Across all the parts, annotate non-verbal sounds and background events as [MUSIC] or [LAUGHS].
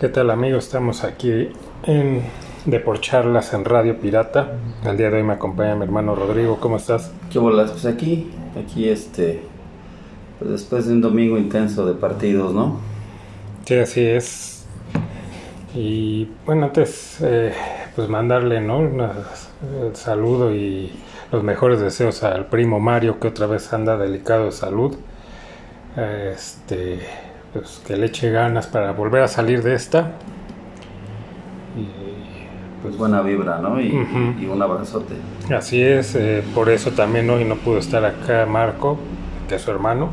¿Qué tal amigos? Estamos aquí en de por charlas en Radio Pirata. El día de hoy me acompaña mi hermano Rodrigo. ¿Cómo estás? ¿Qué bolas? Pues aquí, aquí este, pues después de un domingo intenso de partidos, ¿no? Sí, así es. Y bueno, antes, eh, pues mandarle, ¿no? El saludo y los mejores deseos al primo Mario, que otra vez anda delicado de salud. Este, pues que le eche ganas para volver a salir de esta. Y Pues buena vibra, ¿no? Y, Ujú. y un abrazote. Así es, eh, por eso también hoy no pudo estar acá Marco, que es su hermano.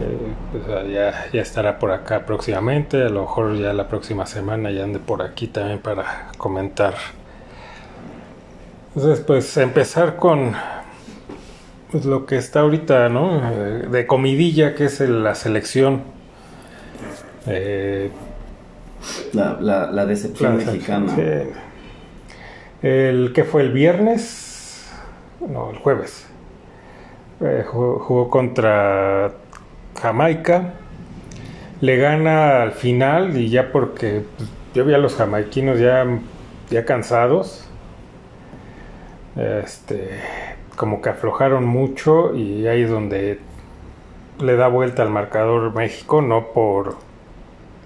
Eh, pues, ah, ya, ya estará por acá próximamente, a lo mejor ya la próxima semana ya ande por aquí también para comentar. Entonces, pues empezar con pues, lo que está ahorita, ¿no? Eh, de comidilla, que es la selección. Eh, La, la, la decepción mexicana. sí. El que fue el viernes, no, el jueves. Eh, jugó, jugó contra Jamaica. Le gana al final y ya porque pues, yo vi a los jamaiquinos ya, ya cansados. Este, como que aflojaron mucho y ahí es donde le da vuelta al marcador México, no por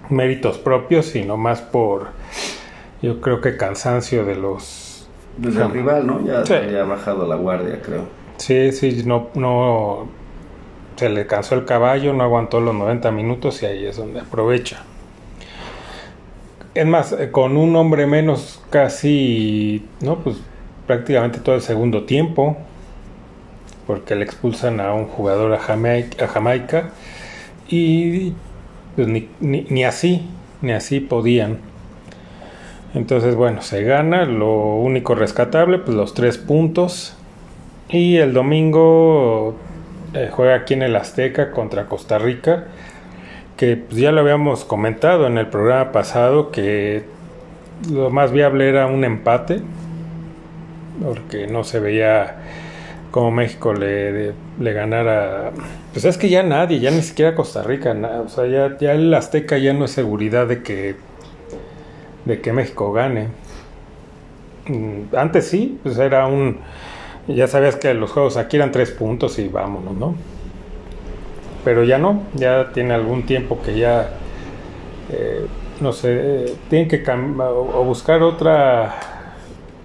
méritos propios, sino más por, yo creo que cansancio de los... Pues el rival, ¿no? Ya Sí. había bajado la guardia, creo. Sí, sí, no, no, se le cansó el caballo, no aguantó los 90 minutos y ahí es donde aprovecha. Es más, eh, con un hombre menos casi, no, pues prácticamente todo el segundo tiempo, porque le expulsan a un jugador a Jamaica, y pues, ni, ni- ni así, ni así podían. Entonces, bueno, se gana, lo único rescatable, pues los tres puntos. Y el domingo eh, juega aquí en el Azteca contra Costa Rica, que pues, ya lo habíamos comentado en el programa pasado, que lo más viable era un empate, porque no se veía como México le, le ganara. Pues es que ya nadie, ya ni siquiera Costa Rica, na- o sea, ya, ya el Azteca ya no es seguridad de que, de que México gane. Mm, Antes sí, pues era un. Ya sabías que los juegos aquí eran tres puntos y vámonos, ¿no? Pero ya no, ya tiene algún tiempo que ya. eh, no sé, tienen que cam- o, o buscar otra.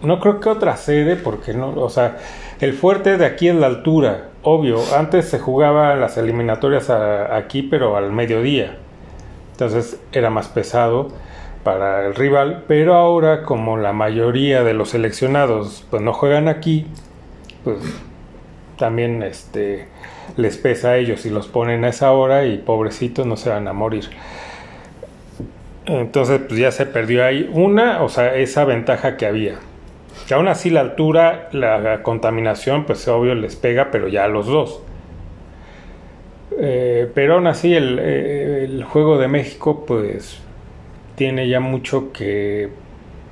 No creo que otra sede, porque no, o sea, el fuerte de aquí es la altura, obvio. Antes se jugaba las eliminatorias aquí, pero al mediodía. Entonces era más pesado para el rival, pero ahora como la mayoría de los seleccionados pues no juegan aquí, pues también este les pesa a ellos y los ponen a esa hora y pobrecitos no se van a morir. Entonces pues ya se perdió ahí una, o sea, esa ventaja que había. Que aún así la altura, la contaminación, pues obvio les pega, pero ya a los dos. Eh, pero aún así el, eh, el juego de México pues tiene ya mucho que,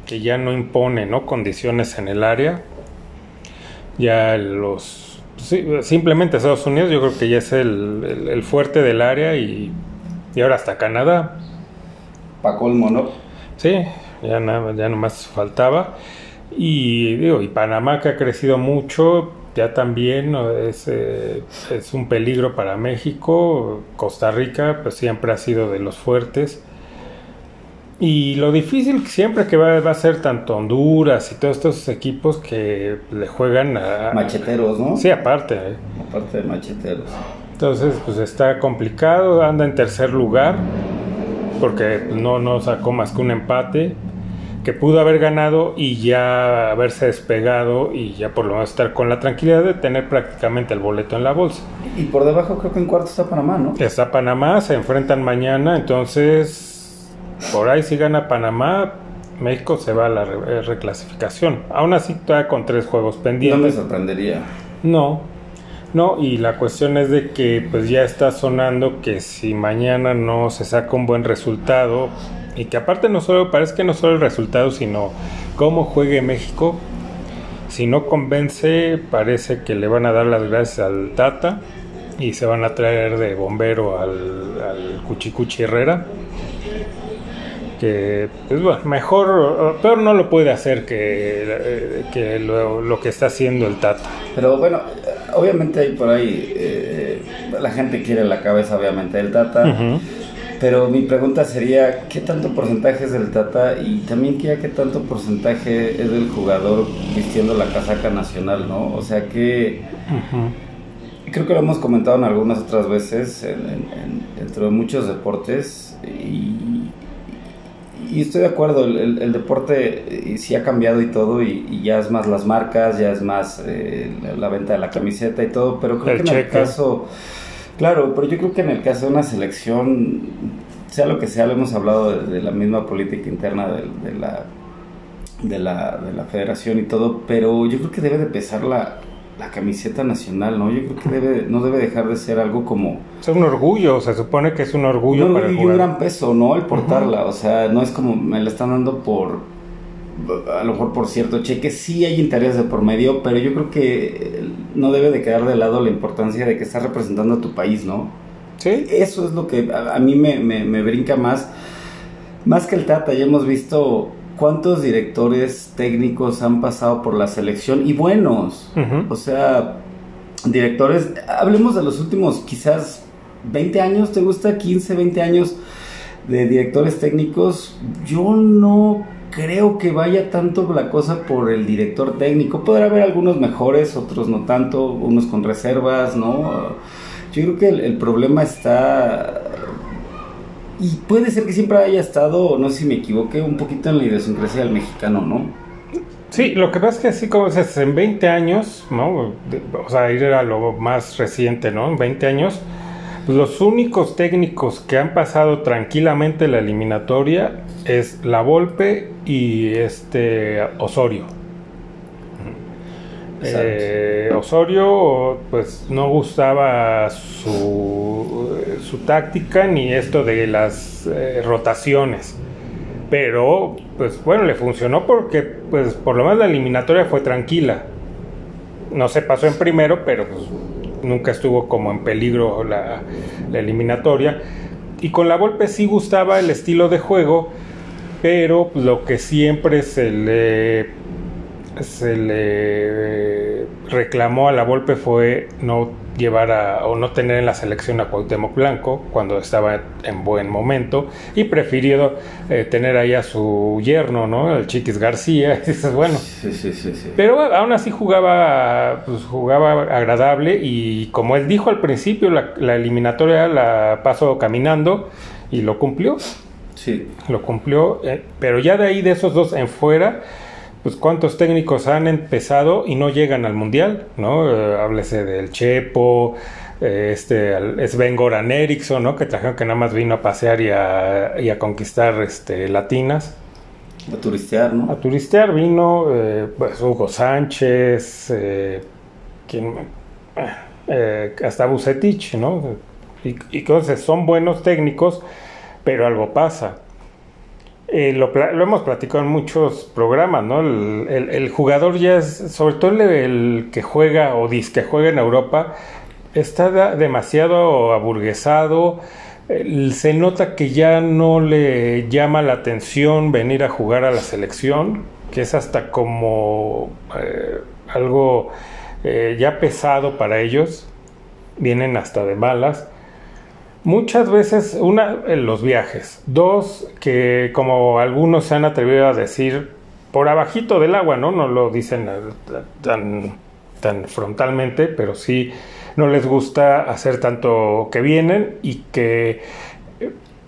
que ya no impone ¿no? condiciones en el área. Ya los... sí, simplemente Estados Unidos yo creo que ya es el, el- el fuerte del área y, y ahora hasta Canadá. Pa' colmo, ¿no? Sí, ya nada, ya nomás faltaba. Y digo, y Panamá que ha crecido mucho, ya también es, eh, es un peligro para México. Costa Rica, pues siempre ha sido de los fuertes. Y lo difícil siempre que va, va a ser tanto Honduras y todos estos equipos que le juegan a... Macheteros, ¿no? Sí, aparte. ¿eh? Aparte de macheteros. Entonces, pues está complicado, anda en tercer lugar, porque no, no sacó más que un empate, que pudo haber ganado y ya haberse despegado y ya por lo menos estar con la tranquilidad de tener prácticamente el boleto en la bolsa. Y por debajo creo que en cuarto está Panamá, ¿no? Está Panamá, se enfrentan mañana, entonces por ahí si gana Panamá, México se va a la re- reclasificación. Aún así, todavía con tres juegos No me pendientes. sorprendería. No, no, y la cuestión es de que pues ya está sonando que si mañana no se saca un buen resultado, y que aparte no solo, parece que no solo el resultado, sino cómo juegue México, si no convence, parece que le van a dar las gracias al Tata y se van a traer de bombero al, al Cuchicuchi Herrera. que pues bueno, mejor, peor no lo puede hacer que, que lo, que está haciendo el Tata. Pero bueno, obviamente hay por ahí, eh, la gente quiere la cabeza obviamente del Tata. Pero mi pregunta sería, ¿qué tanto porcentaje es del Tata? Y también qué, qué tanto porcentaje es del jugador vistiendo la casaca nacional, ¿no? O sea que... Creo que lo hemos comentado en algunas otras veces, dentro de muchos deportes, y, estoy de acuerdo, el, deporte eh, sí ha cambiado y todo, y, ya es más las marcas, ya es más eh, la, venta de la camiseta y todo, pero creo que en el caso Claro, pero yo creo que en el caso de una selección, sea lo que sea, lo hemos hablado de, la misma política interna de, la, de, la, de la federación y todo, pero yo creo que debe de pesar la, la camiseta nacional, ¿no? Yo creo que debe, no debe dejar de ser algo como... Es un orgullo, se supone que es un orgullo. para y un gran peso, ¿no? El portarla, o sea, no es como me la están dando por a lo mejor por cierto cheque, sí hay interés de por medio, pero yo creo que no debe de quedar de lado la importancia de que estás representando a tu país, ¿no? Sí. Eso es lo que a, mí me, me, brinca más, más que el Tata, ya hemos visto cuántos directores técnicos han pasado por la selección y buenos, o sea, directores, hablemos de los últimos quizás 20 años, ¿te gusta? 15, 20 años de directores técnicos, yo no creo que vaya tanto la cosa por el director técnico. Podrá haber algunos mejores, otros no tanto, unos con reservas, ¿no? Yo creo que el, problema está... Y puede ser que siempre haya estado, no sé si me equivoqué, un poquito en la idiosincrasia del mexicano, ¿no? Sí, lo que pasa es que así como dices, en 20 años, ¿no? O sea, ir a lo más reciente, ¿no? En 20 años, pues los únicos técnicos que han pasado tranquilamente la eliminatoria es La Volpe y este Osorio. Eh, Osorio pues no gustaba su, su, táctica ni esto de las eh, rotaciones. Pero pues bueno le funcionó porque pues por lo menos la eliminatoria fue tranquila. No se pasó en primero pero pues nunca estuvo como en peligro la, la eliminatoria. Y con la Volpe sí gustaba el estilo de juego pero lo que siempre se le se le reclamó a la Volpe fue no llevar a, o no tener en la selección a Cuauhtémoc Blanco cuando estaba en buen momento y prefirió eh, tener ahí a su yerno, ¿no? El Chiquis García, [LAUGHS] y bueno. Sí, sí, sí, Pero aún así jugaba, pues jugaba agradable y como él dijo al principio, la, la eliminatoria la pasó caminando y lo cumplió. Sí. Lo cumplió, eh, pero ya de ahí, de esos dos en fuera, pues cuántos técnicos han empezado y no llegan al mundial, ¿no? Eh, háblese del Chepo, eh, este Sven Goran Eriksson, ¿no? Que trajeron que nada más vino a pasear y a, y a conquistar este, latinas. A turistear, ¿no? A turistear vino pues Hugo Sánchez, quien, hasta Bucetich, ¿no? Y, y entonces son buenos técnicos pero algo pasa. Eh, lo, hemos platicado en muchos programas, ¿no? El, jugador ya es, sobre todo el, que juega o dice que juega en Europa, está demasiado aburguesado. se nota que ya no le llama la atención venir a jugar a la selección, que es hasta como eh, algo eh, ya pesado para ellos. Vienen hasta de malas Muchas veces, una, los viajes. Dos, que como algunos se han atrevido a decir, por abajito del agua, ¿no? No lo dicen tan, tan frontalmente, pero sí no les gusta hacer tanto que vienen y que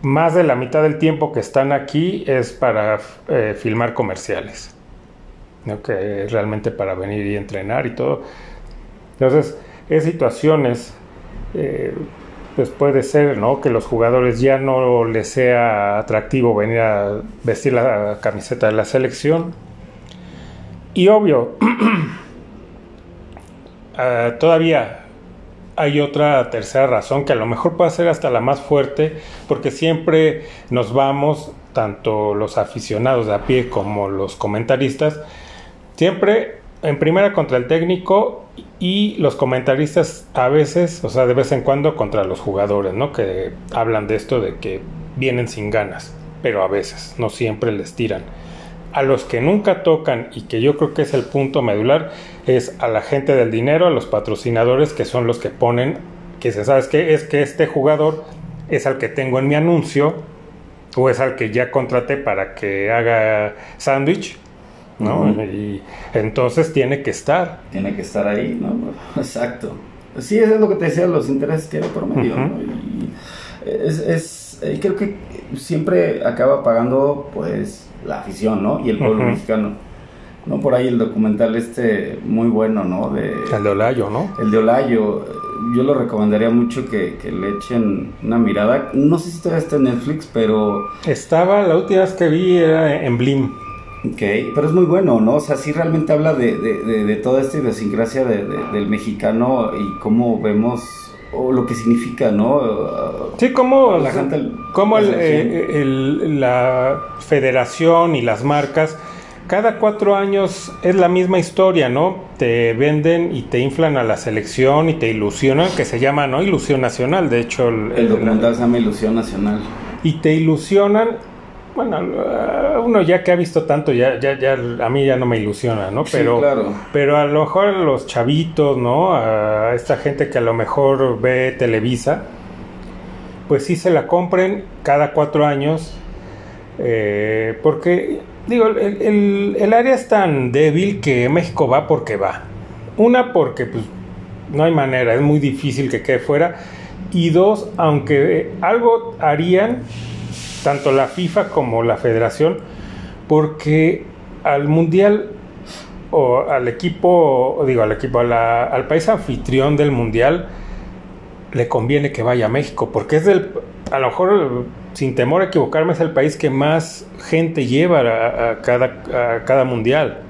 más de la mitad del tiempo que están aquí es para eh, filmar comerciales. ¿no? Que realmente para venir y entrenar y todo. Entonces, es situaciones eh, pues puede ser, ¿no? Que los jugadores ya no les sea atractivo venir a vestir la camiseta de la selección. Y obvio, [CLEARS THROAT] ah, todavía hay otra tercera razón que a lo mejor puede ser hasta la más fuerte, porque siempre nos vamos, tanto los aficionados de a pie como los comentaristas, siempre en primera contra el técnico y los comentaristas a veces, o sea, de vez en cuando contra los jugadores, ¿no? Que hablan de esto de que vienen sin ganas. pero a veces, no siempre les tiran. A los que nunca tocan y que yo creo que es el punto medular es a la gente del dinero, a los patrocinadores que son los que ponen, que se sabes que es que este jugador es al que tengo en mi anuncio o es al que ya contraté para que haga sándwich, ¿no? Y entonces tiene que estar. Tiene que estar ahí, ¿no? [LAUGHS] Exacto. Sí, eso es lo que te decía, los intereses tiene por medio, ¿no? Y es, es, eh, creo que siempre acaba pagando, pues, la afición, ¿no? Y el pueblo mexicano. ¿no? Por ahí el documental este muy bueno, ¿no? De, el de Olayo, ¿no? El de Olayo. Yo lo recomendaría mucho que, le echen una mirada. No sé si todavía está en Netflix, pero... Estaba, la última vez que vi era en Blim. Ok, pero es muy bueno, ¿no? O sea, sí realmente habla de, de, de, toda esta idiosincrasia del mexicano y cómo vemos o lo que significa, ¿no? Sí, como la, gente, como eh, el, la federación y las marcas cada cuatro años es la misma historia, ¿no? Te venden y te inflan a la selección y te ilusionan, que se llama, ¿no? Ilusión Nacional, de hecho. El documental se llama Ilusión Nacional. Y te ilusionan, bueno, uno ya que ha visto tanto, ya, ya, ya, a mí ya no me ilusiona, ¿no? Pero, sí, claro. pero a lo mejor los chavitos, ¿no? A esta gente que a lo mejor ve Televisa, pues sí se la compren cada cuatro años, eh, porque Digo, el, el, área es tan débil que México va porque va. Una, porque pues, no hay manera, es muy difícil que quede fuera. Y dos, aunque algo harían, tanto la FIFA como la federación, porque al mundial o al equipo, digo, al equipo, al país anfitrión del mundial, le conviene que vaya a México, porque es del, a lo mejor sin temor a equivocarme, es el país que más gente lleva a, cada, cada mundial.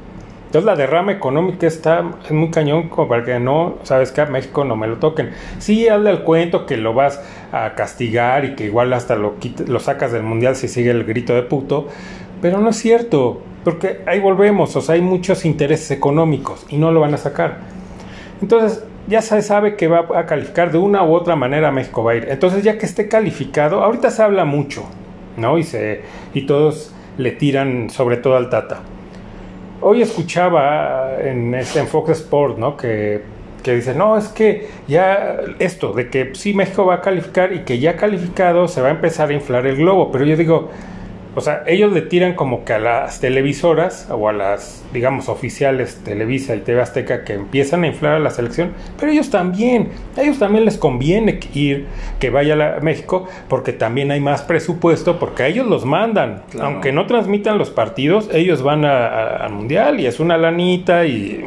Entonces la derrama económica está es muy cañón como para que no, sabes que a México no me lo toquen. Sí, habla el cuento que lo vas a castigar y que igual hasta lo, lo sacas del mundial si sigue el grito de puto, pero no es cierto, porque ahí volvemos, o sea, hay muchos intereses económicos y no lo van a sacar. Entonces, ya se sabe que va a calificar de una u otra manera México va a ir. Entonces, ya que esté calificado, ahorita se habla mucho, ¿no? Y, se, y todos le tiran sobre todo al Tata. Hoy escuchaba en, este, en Fox Sport, ¿no? Que, que dice, no, es que ya esto, de que sí México va a calificar y que ya calificado se va a empezar a inflar el globo. Pero yo digo, o sea, ellos le tiran como que a las televisoras o a las, digamos, oficiales Televisa y TV Azteca que empiezan a inflar a la selección, pero ellos también, a ellos también les conviene ir, que vaya a México, porque también hay más presupuesto, porque a ellos los mandan. Aunque no transmitan los partidos, ellos van al Mundial y es una lanita y...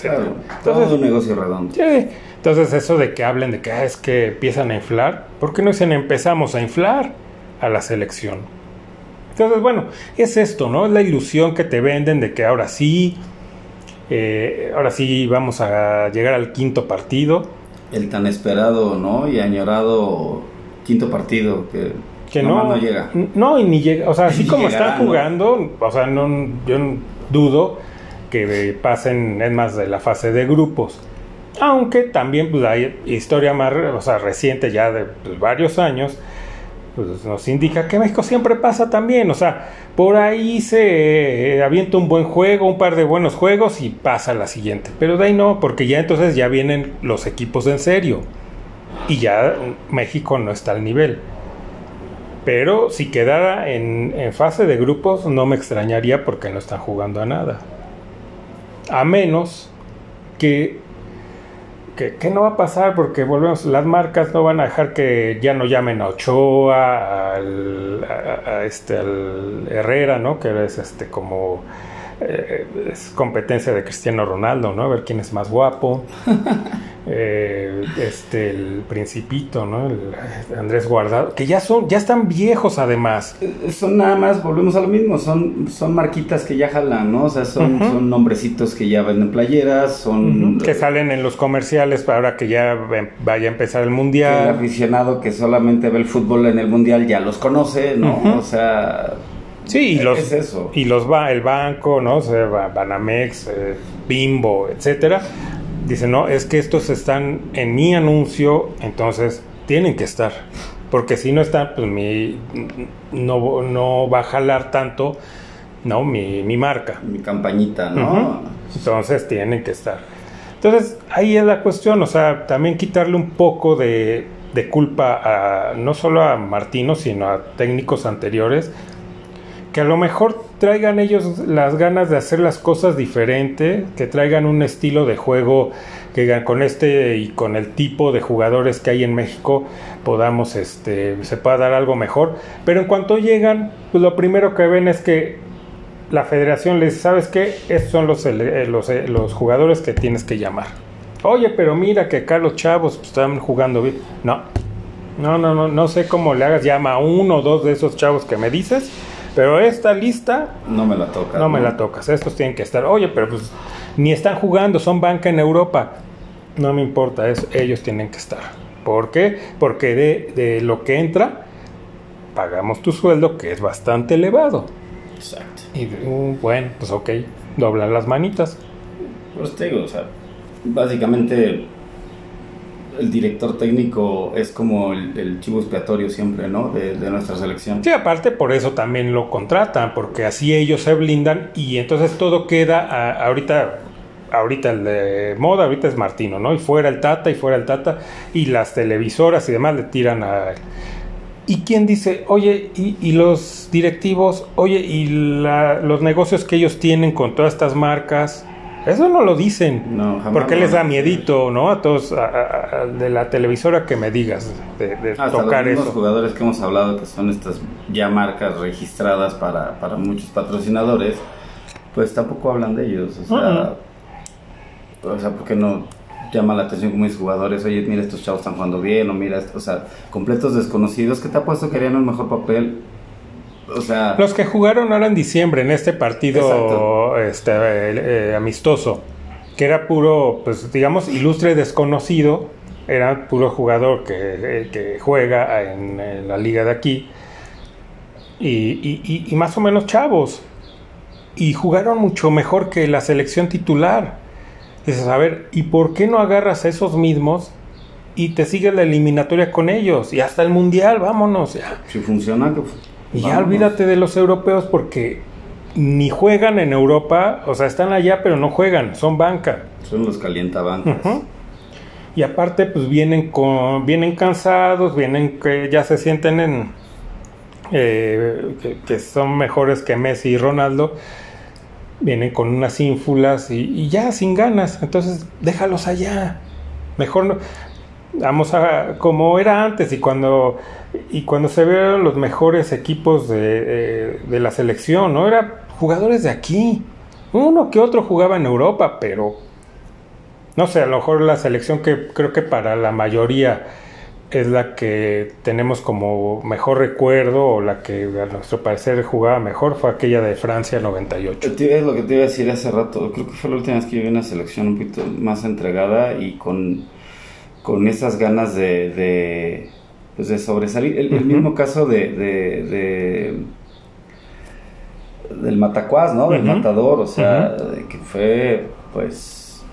Claro, todo es un negocio redondo. Sí. Entonces eso de que hablen de que ah, es que empiezan a inflar, ¿por qué no dicen empezamos a inflar a la selección? Entonces, bueno, es esto, ¿no? Es la ilusión que te venden de que ahora sí, eh, ahora sí vamos a llegar al quinto partido. El tan esperado, ¿no? Y añorado quinto partido que, que no, llega. No, y ni llega, o sea, así [LAUGHS] como están jugando, o sea, no, yo dudo que pasen, es más, de la fase de grupos. Aunque también pues, hay historia más, o sea, reciente ya de pues, varios años, pues nos indica que México siempre pasa también, o sea, por ahí se eh, avienta un buen juego, un par de buenos juegos y pasa la siguiente, pero de ahí no, porque ya entonces ya vienen los equipos en serio y ya México no está al nivel. Pero si quedara en fase de grupos no me extrañaría porque no están jugando a nada. A menos que que, no va a pasar porque volvemos, las marcas no van a dejar que ya no llamen a Ochoa, al, a, este, al Herrera, ¿no? Que es este como eh, es competencia de Cristiano Ronaldo, ¿no? A ver quién es más guapo. [LAUGHS] Eh, este, el Principito, ¿no? Andrés Guardado, que ya son, ya están viejos además. Eh, son nada más, volvemos a lo mismo, son, son marquitas que ya jalan, ¿no? O sea, son, son nombrecitos que ya venden playeras, son... Que salen en los comerciales para ahora que ya vaya a empezar el Mundial. El aficionado que solamente ve el fútbol en el Mundial ya los conoce, ¿no? O sea... Sí, y los, es eso. y los va el banco, ¿no? O sea, Banamex, eh, Bimbo, etcétera. Dice, no, es que estos están en mi anuncio, entonces tienen que estar. porque si no está, pues mi, no, no va a jalar tanto, ¿no? Mi, mi marca. Mi campañita, ¿no? Entonces tienen que estar. Entonces ahí es la cuestión, o sea, también quitarle un poco de, de culpa a no solo a Martino, sino a técnicos anteriores, que a lo mejor traigan ellos las ganas de hacer las cosas diferente, que traigan un estilo de juego que con este y con el tipo de jugadores que hay en México podamos este se pueda dar algo mejor, pero en cuanto llegan, pues lo primero que ven es que la federación les dice, ¿sabes qué? Estos son los, eh, los, eh, los jugadores que tienes que llamar. Oye, pero mira que acá los chavos pues, están jugando bien. No, no, no, no, no sé cómo le hagas. Llama a uno o dos de esos chavos que me dices pero esta lista... No me la tocas. No, me la tocas. Estos tienen que estar. Oye, pero pues ni están jugando, son banca en Europa. No me importa, eso, ellos tienen que estar. ¿Por qué? Porque de, de lo que entra, pagamos tu sueldo, que es bastante elevado. Exacto. Y uh, bueno, pues ok, doblan las manitas. Pues te digo, o sea, básicamente el director técnico es como el, chivo expiatorio siempre, ¿no? De, nuestra selección. Sí, aparte por eso también lo contratan, porque así ellos se blindan y entonces todo queda ahorita. Ahorita el de moda, ahorita es Martino, ¿no? Y fuera el Tata, y fuera el Tata, y las televisoras y demás le tiran a. ¿Y quién dice, oye, y, los directivos, oye, y los negocios que ellos tienen con todas estas marcas? Eso no lo dicen. No, jamás porque les da miedito, ¿no? A todos, de la televisora que me digas, de, de Hasta tocar los jugadores que hemos hablado, que son estas ya marcas registradas para, para muchos patrocinadores, pues tampoco hablan de ellos. O sea, o sea, ¿por qué no llama la atención como mis jugadores? Oye, mira, estos chavos están jugando bien, o mira, o sea, completos desconocidos que te ha puesto que harían un mejor papel los que jugaron ahora en diciembre en este partido este, eh, amistoso, que era puro, pues digamos, ilustre desconocido, era puro jugador que, eh, que juega en, la liga de aquí, y, y, más o menos chavos, y jugaron mucho mejor que la selección titular. Dices, a ver, ¿y por qué no agarras a esos mismos y te sigues la eliminatoria con ellos? Y hasta el mundial, vámonos. Ya. Si funciona, y ya olvídate de los europeos porque ni juegan en Europa, o sea, están allá pero no juegan, son banca. Son los calientabancas. Y aparte, pues vienen con, vienen cansados, vienen que ya se sienten en eh, que, son mejores que Messi y Ronaldo, vienen con unas ínfulas y, y ya sin ganas. Entonces, déjalos allá. Mejor no, vamos a como era antes y cuando y cuando se vieron los mejores equipos de, de, la selección, ¿no? Eran jugadores de aquí. Uno que otro jugaba en Europa, pero no sé, a lo mejor la selección que creo que para la mayoría es la que tenemos como mejor recuerdo o la que a nuestro parecer jugaba mejor fue aquella de Francia 98. Es lo que te iba a decir hace rato. Creo que fue la última vez que vi una selección un poquito más entregada y con con esas ganas de, de, pues de sobresalir. El, mismo caso de, de, del Matacuás, ¿no? Del Matador, o sea, que fue, pues,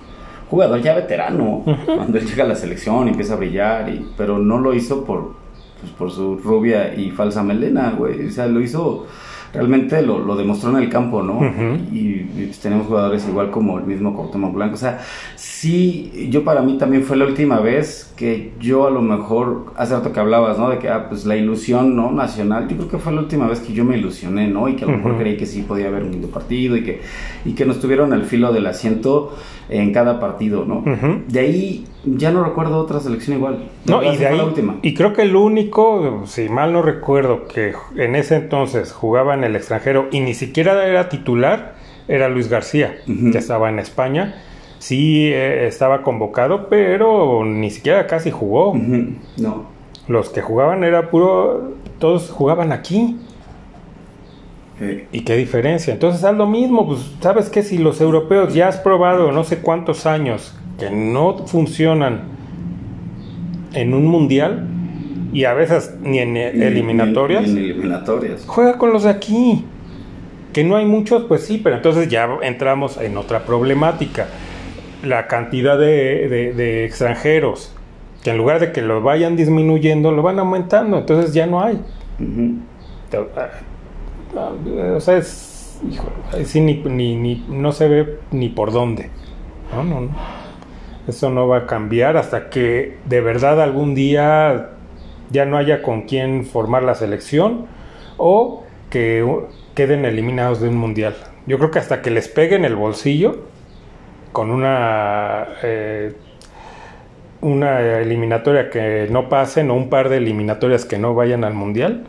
jugador ya veterano, cuando él llega a la selección y empieza a brillar, y, pero no lo hizo por, pues, por su rubia y falsa melena, güey, o sea, lo hizo realmente lo, lo demostró en el campo, ¿no? Y, pues, tenemos jugadores igual como el mismo Cuauhtémoc Blanco. O sea, sí, yo para mí también fue la última vez que yo a lo mejor, hace rato que hablabas, ¿no? De que, ah, pues la ilusión, ¿no? Nacional, yo creo que fue la última vez que yo me ilusioné, ¿no? Y que a lo mejor creí que sí podía haber un lindo partido y que, y que nos tuvieron al filo del asiento en cada partido, ¿no? De ahí ya no recuerdo otra selección igual. no, y de ahí, última. y creo que el único, si mal no recuerdo, que en ese entonces jugaba en el extranjero y ni siquiera era titular, era Luis García, que estaba en España. Sí eh, estaba convocado, pero ni siquiera casi jugó. No. Los que jugaban era puro, todos jugaban aquí. ¿Y qué diferencia? Entonces haz lo mismo, pues sabes que si los europeos ya has probado no sé cuántos años que no funcionan en un mundial y a veces ni en eliminatorias, ni, en eliminatorias. juega con los de aquí. Que no hay muchos, pues sí, pero entonces ya entramos en otra problemática. La cantidad de, de extranjeros Que en lugar de que lo vayan disminuyendo, lo van aumentando. Entonces ya no hay. O sea, es, sí, ni, ni, no se ve ni por dónde. No, no, no. Eso no va a cambiar hasta que de verdad algún día ya no haya con quién formar la selección o que queden eliminados de un mundial. Yo creo que hasta que les peguen el bolsillo con una eh, una eliminatoria que no pasen o un par de eliminatorias que no vayan al mundial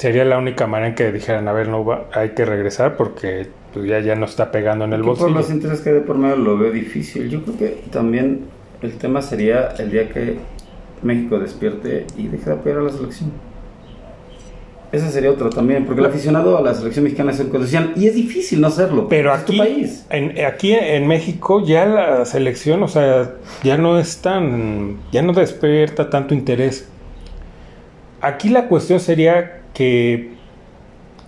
sería la única manera en que dijeran a ver no va, hay que regresar porque pues, ya ya no está pegando en el bolsillo. Por los intereses que de por medio lo veo difícil. Yo creo que también el tema sería el día que México despierte y deje de apoyar a la selección. Ese sería otro también, porque el aficionado a la selección mexicana es incondicional y es difícil no hacerlo. Pero aquí, país. En, aquí en México ya la selección, o sea, ya no es tan, ya no despierta tanto interés. Aquí la cuestión sería que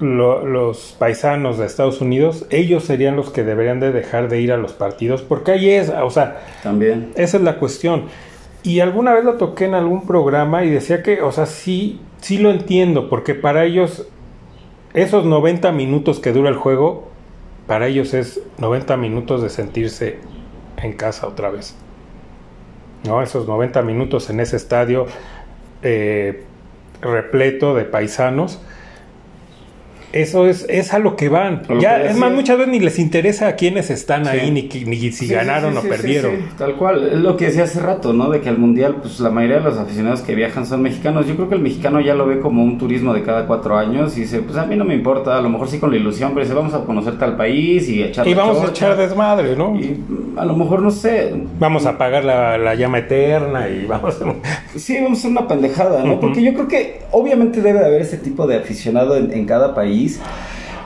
los paisanos de Estados Unidos, ellos serían los que deberían de dejar de ir a los partidos, porque ahí es, o sea, también. Esa es la cuestión. Y alguna vez lo toqué en algún programa y decía que, o sea, sí, sí lo entiendo, porque para ellos, esos 90 minutos que dura el juego, para ellos es 90 minutos de sentirse en casa otra vez. ¿No? Esos 90 minutos en ese estadio eh, repleto de paisanos eso es, es a lo que van. ya, es más, muchas veces ni les interesa a quienes están ahí, ni, ni si ganaron o perdieron. tal cual. Es lo que decía hace rato, ¿no? De que al mundial, pues la mayoría de los aficionados que viajan son mexicanos. Yo creo que el mexicano ya lo ve como un turismo de cada cuatro años y dice, pues a mí no me importa, a lo mejor sí con la ilusión, pero dice, vamos a conocer tal país y echar Y vamos a echar desmadre, ¿no? Y a lo mejor, no sé. Vamos a apagar la, llama eterna y [LAUGHS] vamos a... Sí, vamos a hacer una pendejada, ¿no? Porque yo creo que obviamente debe de haber ese tipo de aficionado en cada país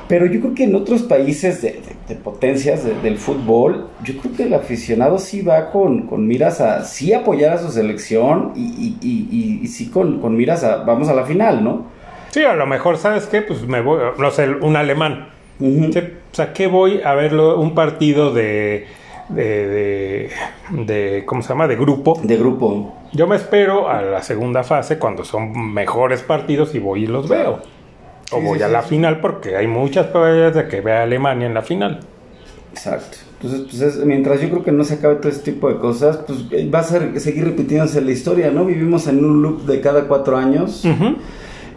pero yo creo que en otros países de, potencias del fútbol, yo creo que el aficionado sí va con, miras a sí apoyar a su selección y, y, sí con, miras a vamos a la final, ¿no? Sí, a lo mejor, ¿sabes qué? Pues me voy, no sé, un alemán. O sea, ¿qué voy a verlo? Un partido de, de, de, ¿cómo se llama? De grupo. De grupo. Yo me espero a la segunda fase cuando son mejores partidos y voy y los veo. O voy a la final porque hay muchas probabilidades de que vea a Alemania en la final. Exacto. Entonces, pues mientras yo creo que no se acabe todo este tipo de cosas, pues eh, va a ser, seguir repitiéndose la historia, ¿no? Vivimos en un loop de cada cuatro años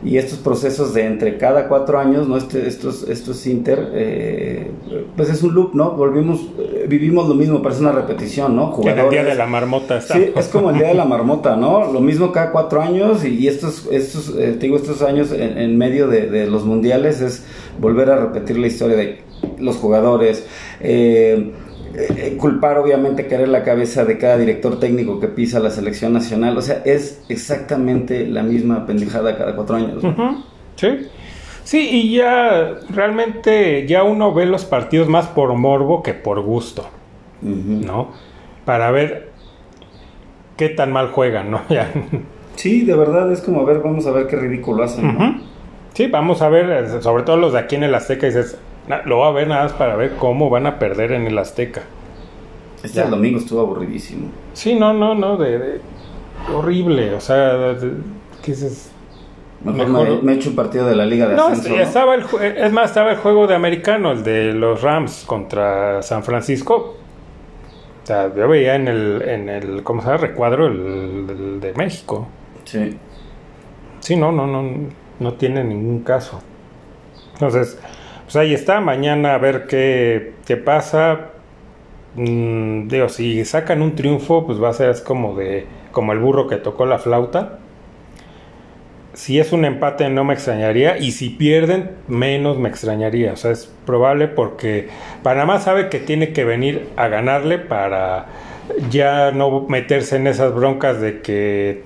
y estos procesos de entre cada cuatro años, ¿no? Este, estos, estos inter, eh, pues es un loop, ¿no? Volvimos, eh, vivimos lo mismo, parece una repetición, ¿no? Jugadores, el día de la marmota está. Sí, es como el día de la marmota, ¿no? [LAUGHS] Lo mismo cada cuatro años y, estos, estos eh, te digo, estos años en, medio de, de, los mundiales es volver a repetir la historia de los jugadores, eh, eh, culpar obviamente querer la cabeza de cada director técnico que pisa la selección nacional. O sea, es exactamente la misma pendejada cada cuatro años. Sí. Sí, y ya realmente ya uno ve los partidos más por morbo que por gusto, ¿no? Para ver qué tan mal juegan, ¿no? [LAUGHS] sí, de verdad es como, a ver, vamos a ver qué ridículo hacen. Sí, vamos a ver, sobre todo los de aquí en el Azteca, dices, lo va a ver nada más para ver cómo van a perder en el Azteca. Este domingo estuvo aburridísimo. Sí, no, no, no, de, horrible, o sea, ¿qué es Mejor, Me, he hecho un partido de la Liga de no, Estaba el, es más, estaba el juego de americano, el de los Rams contra San Francisco. O sea, yo veía en el, en el ¿cómo se llama? Recuadro el, de México. Sí. Sí, no, no, no, no tiene ningún caso. Entonces, pues ahí está, mañana a ver qué, qué pasa. Mm, digo, si sacan un triunfo, pues va a ser como de como el burro que tocó la flauta. Si es un empate no me extrañaría y si pierden menos me extrañaría. O sea, es probable porque Panamá sabe que tiene que venir a ganarle para ya no meterse en esas broncas de que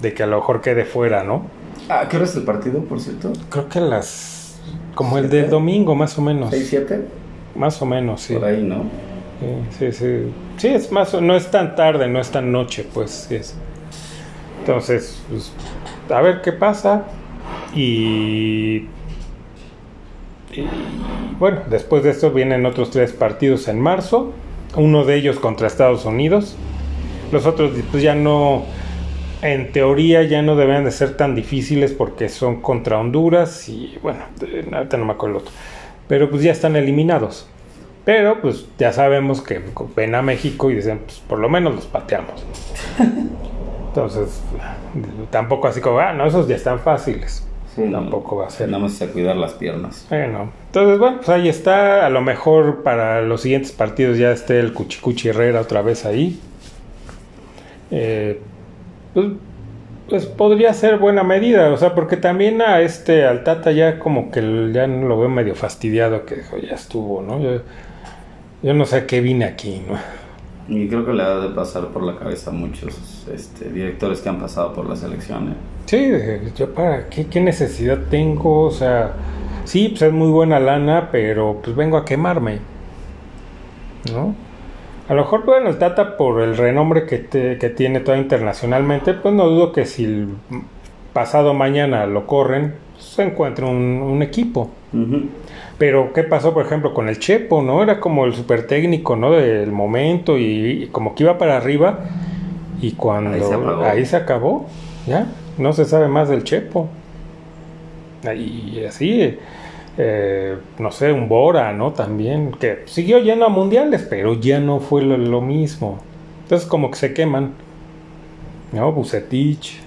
de que a lo mejor quede fuera, ¿no? ¿A qué hora es el partido, por cierto? Creo que las como el del domingo, más o menos. ¿6, 7? Más o menos, sí. Por ahí, ¿no? Sí, sí. Sí, es más, no es tan tarde, no es tan noche, pues, sí es. Entonces, pues, a ver qué pasa. Y, y, bueno, después de esto vienen otros tres partidos en marzo. Uno de ellos contra Estados Unidos. Los otros pues ya no, en teoría ya no deben de ser tan difíciles porque son contra Honduras y bueno, ahorita no me acuerdo el otro. Pero pues ya están eliminados. Pero pues ya sabemos que ven a México y dicen, pues por lo menos los pateamos. [LAUGHS] Entonces, tampoco así como, ah, no, esos ya están fáciles. tampoco va a ser. Nada más a cuidar las piernas. Bueno, entonces, bueno, pues ahí está. A lo mejor para los siguientes partidos ya esté el Cuchicuchi Herrera otra vez ahí. Eh, pues, pues, podría ser buena medida, o sea, porque también a este, al Tata ya como que ya no lo veo medio fastidiado, que ya estuvo, ¿no? Yo, yo no sé qué vine aquí, ¿no? Y creo que le ha de pasar por la cabeza a muchos este, directores que han pasado por las elecciones. Sí, yo para qué, qué necesidad tengo, o sea, sí, pues es muy buena lana, pero pues vengo a quemarme, ¿no? A lo mejor, bueno, el Tata por el renombre que, que tiene todo internacionalmente, pues no dudo que si el pasado mañana lo corren, se encuentre un, equipo. Pero, ¿qué pasó, por ejemplo, con el Chepo, no? Era como el super técnico, ¿no? Del momento y, como que iba para arriba y cuando ahí se, acabó, ya, no se sabe más del Chepo. Y así, eh, no sé, un Bora, ¿no? También, que siguió yendo a mundiales, pero ya no fue lo, mismo. Entonces, como que se queman, ¿no? Bucetich,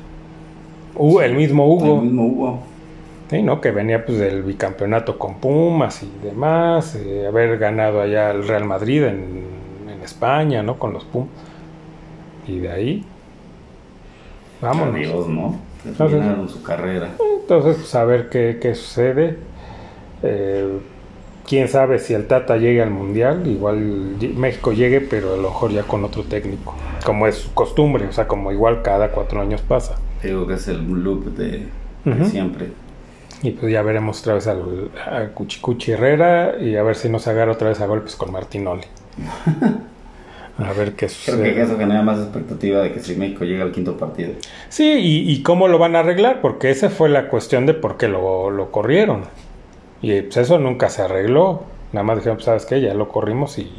uh, el mismo Hugo. El mismo Hugo. ¿no? Que venía pues del bicampeonato con Pumas y demás, eh, haber ganado allá el Real Madrid en, en, España, ¿no? Con los Pumas. Y de ahí, vámonos. Dios, ¿no? Terminaron su carrera. Entonces, pues a ver qué, qué sucede. Eh, quién sabe si el Tata llegue al Mundial, igual México llegue, pero a lo mejor ya con otro técnico, como es costumbre, o sea, como igual cada cuatro años pasa. Digo que es el loop de, siempre. Y pues ya veremos otra vez al, a Cuchicuchi Herrera y a ver si nos agarra otra vez a golpes con Martinoli. [LAUGHS] A ver qué sucede. Creo que eso genera más expectativa de que si México llega al quinto partido. Sí, y, cómo lo van a arreglar, porque esa fue la cuestión de por qué lo, lo corrieron. Y pues eso nunca se arregló. Nada más dijeron, pues, sabes qué, ya lo corrimos y...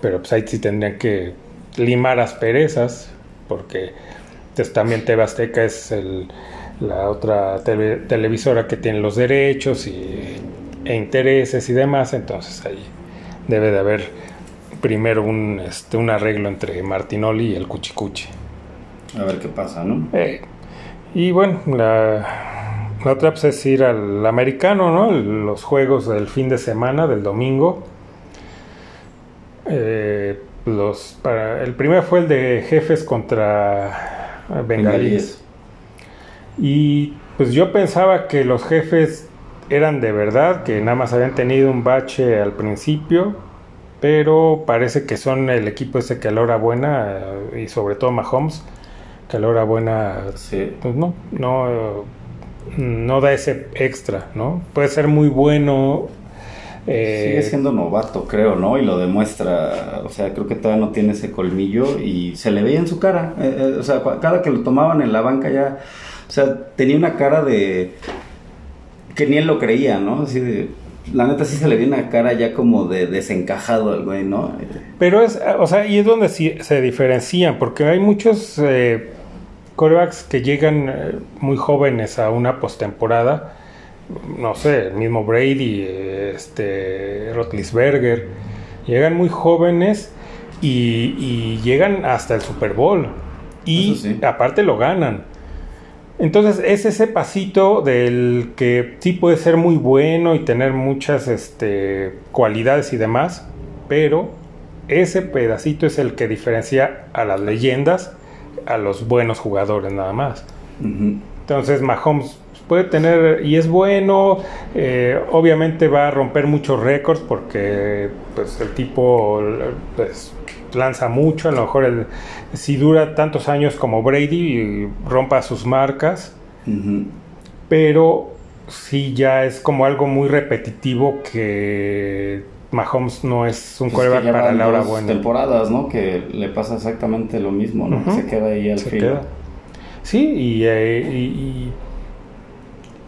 Pero pues ahí sí tendrían que limar asperezas, porque pues, también TV Azteca es el la otra televisora que tiene los derechos y, e intereses y demás, entonces ahí debe de haber primero un, este, un arreglo entre Martinoli y el Cuchicuchi. A ver qué pasa, ¿no? Eh, y bueno, la, la otra pues, es ir al americano, ¿no? Los juegos del fin de semana, del domingo. Eh, los, para, el primero fue el de jefes contra bengalíes. Y pues yo pensaba que los jefes eran de verdad, que nada más habían tenido un bache al principio, pero parece que son el equipo ese que a la hora buena, y sobre todo Mahomes, que a la hora buena, pues no, no, no da ese extra, ¿no? Puede ser muy bueno. Eh, Sigue siendo novato, creo, ¿no? Y lo demuestra, o sea, creo que todavía no tiene ese colmillo y se le veía en su cara, eh, eh, o sea, cada que lo tomaban en la banca ya o sea, tenía una cara de... que ni él lo creía, ¿no? Así de... La neta sí se le ve una cara ya como de desencajado al güey, ¿no? Pero es, o sea, y es donde se diferencian, porque hay muchos corebacks que llegan eh, muy jóvenes a una postemporada. No sé, el mismo Brady, este, Rotlisberger, llegan muy jóvenes y, y llegan hasta el Super Bowl. Y aparte lo ganan. Entonces es ese pasito del que sí puede ser muy bueno y tener muchas este, cualidades y demás, pero ese pedacito es el que diferencia a las leyendas a los buenos jugadores nada más. Entonces Mahomes puede tener y es bueno, eh, obviamente va a romper muchos récords porque pues el tipo pues lanza mucho, a lo mejor el, si dura tantos años como Brady rompa sus marcas, pero sí ya es como algo muy repetitivo que Mahomes no es un pues para la hora buena. temporadas, ¿no? Que le pasa exactamente lo mismo, ¿no? Se queda ahí al fin. Sí, eh, y,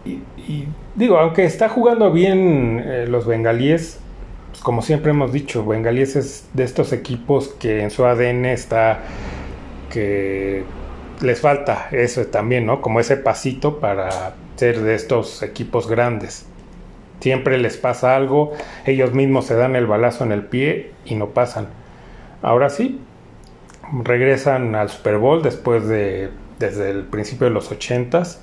y, digo, aunque está jugando bien eh, los bengalíes, como siempre hemos dicho, Bengalíes es de estos equipos que en su ADN está que les falta eso también, ¿no? Como ese pasito para ser de estos equipos grandes. Siempre les pasa algo, ellos mismos se dan el balazo en el pie y no pasan. Ahora sí, regresan al Super Bowl después de desde el principio de los ochentas.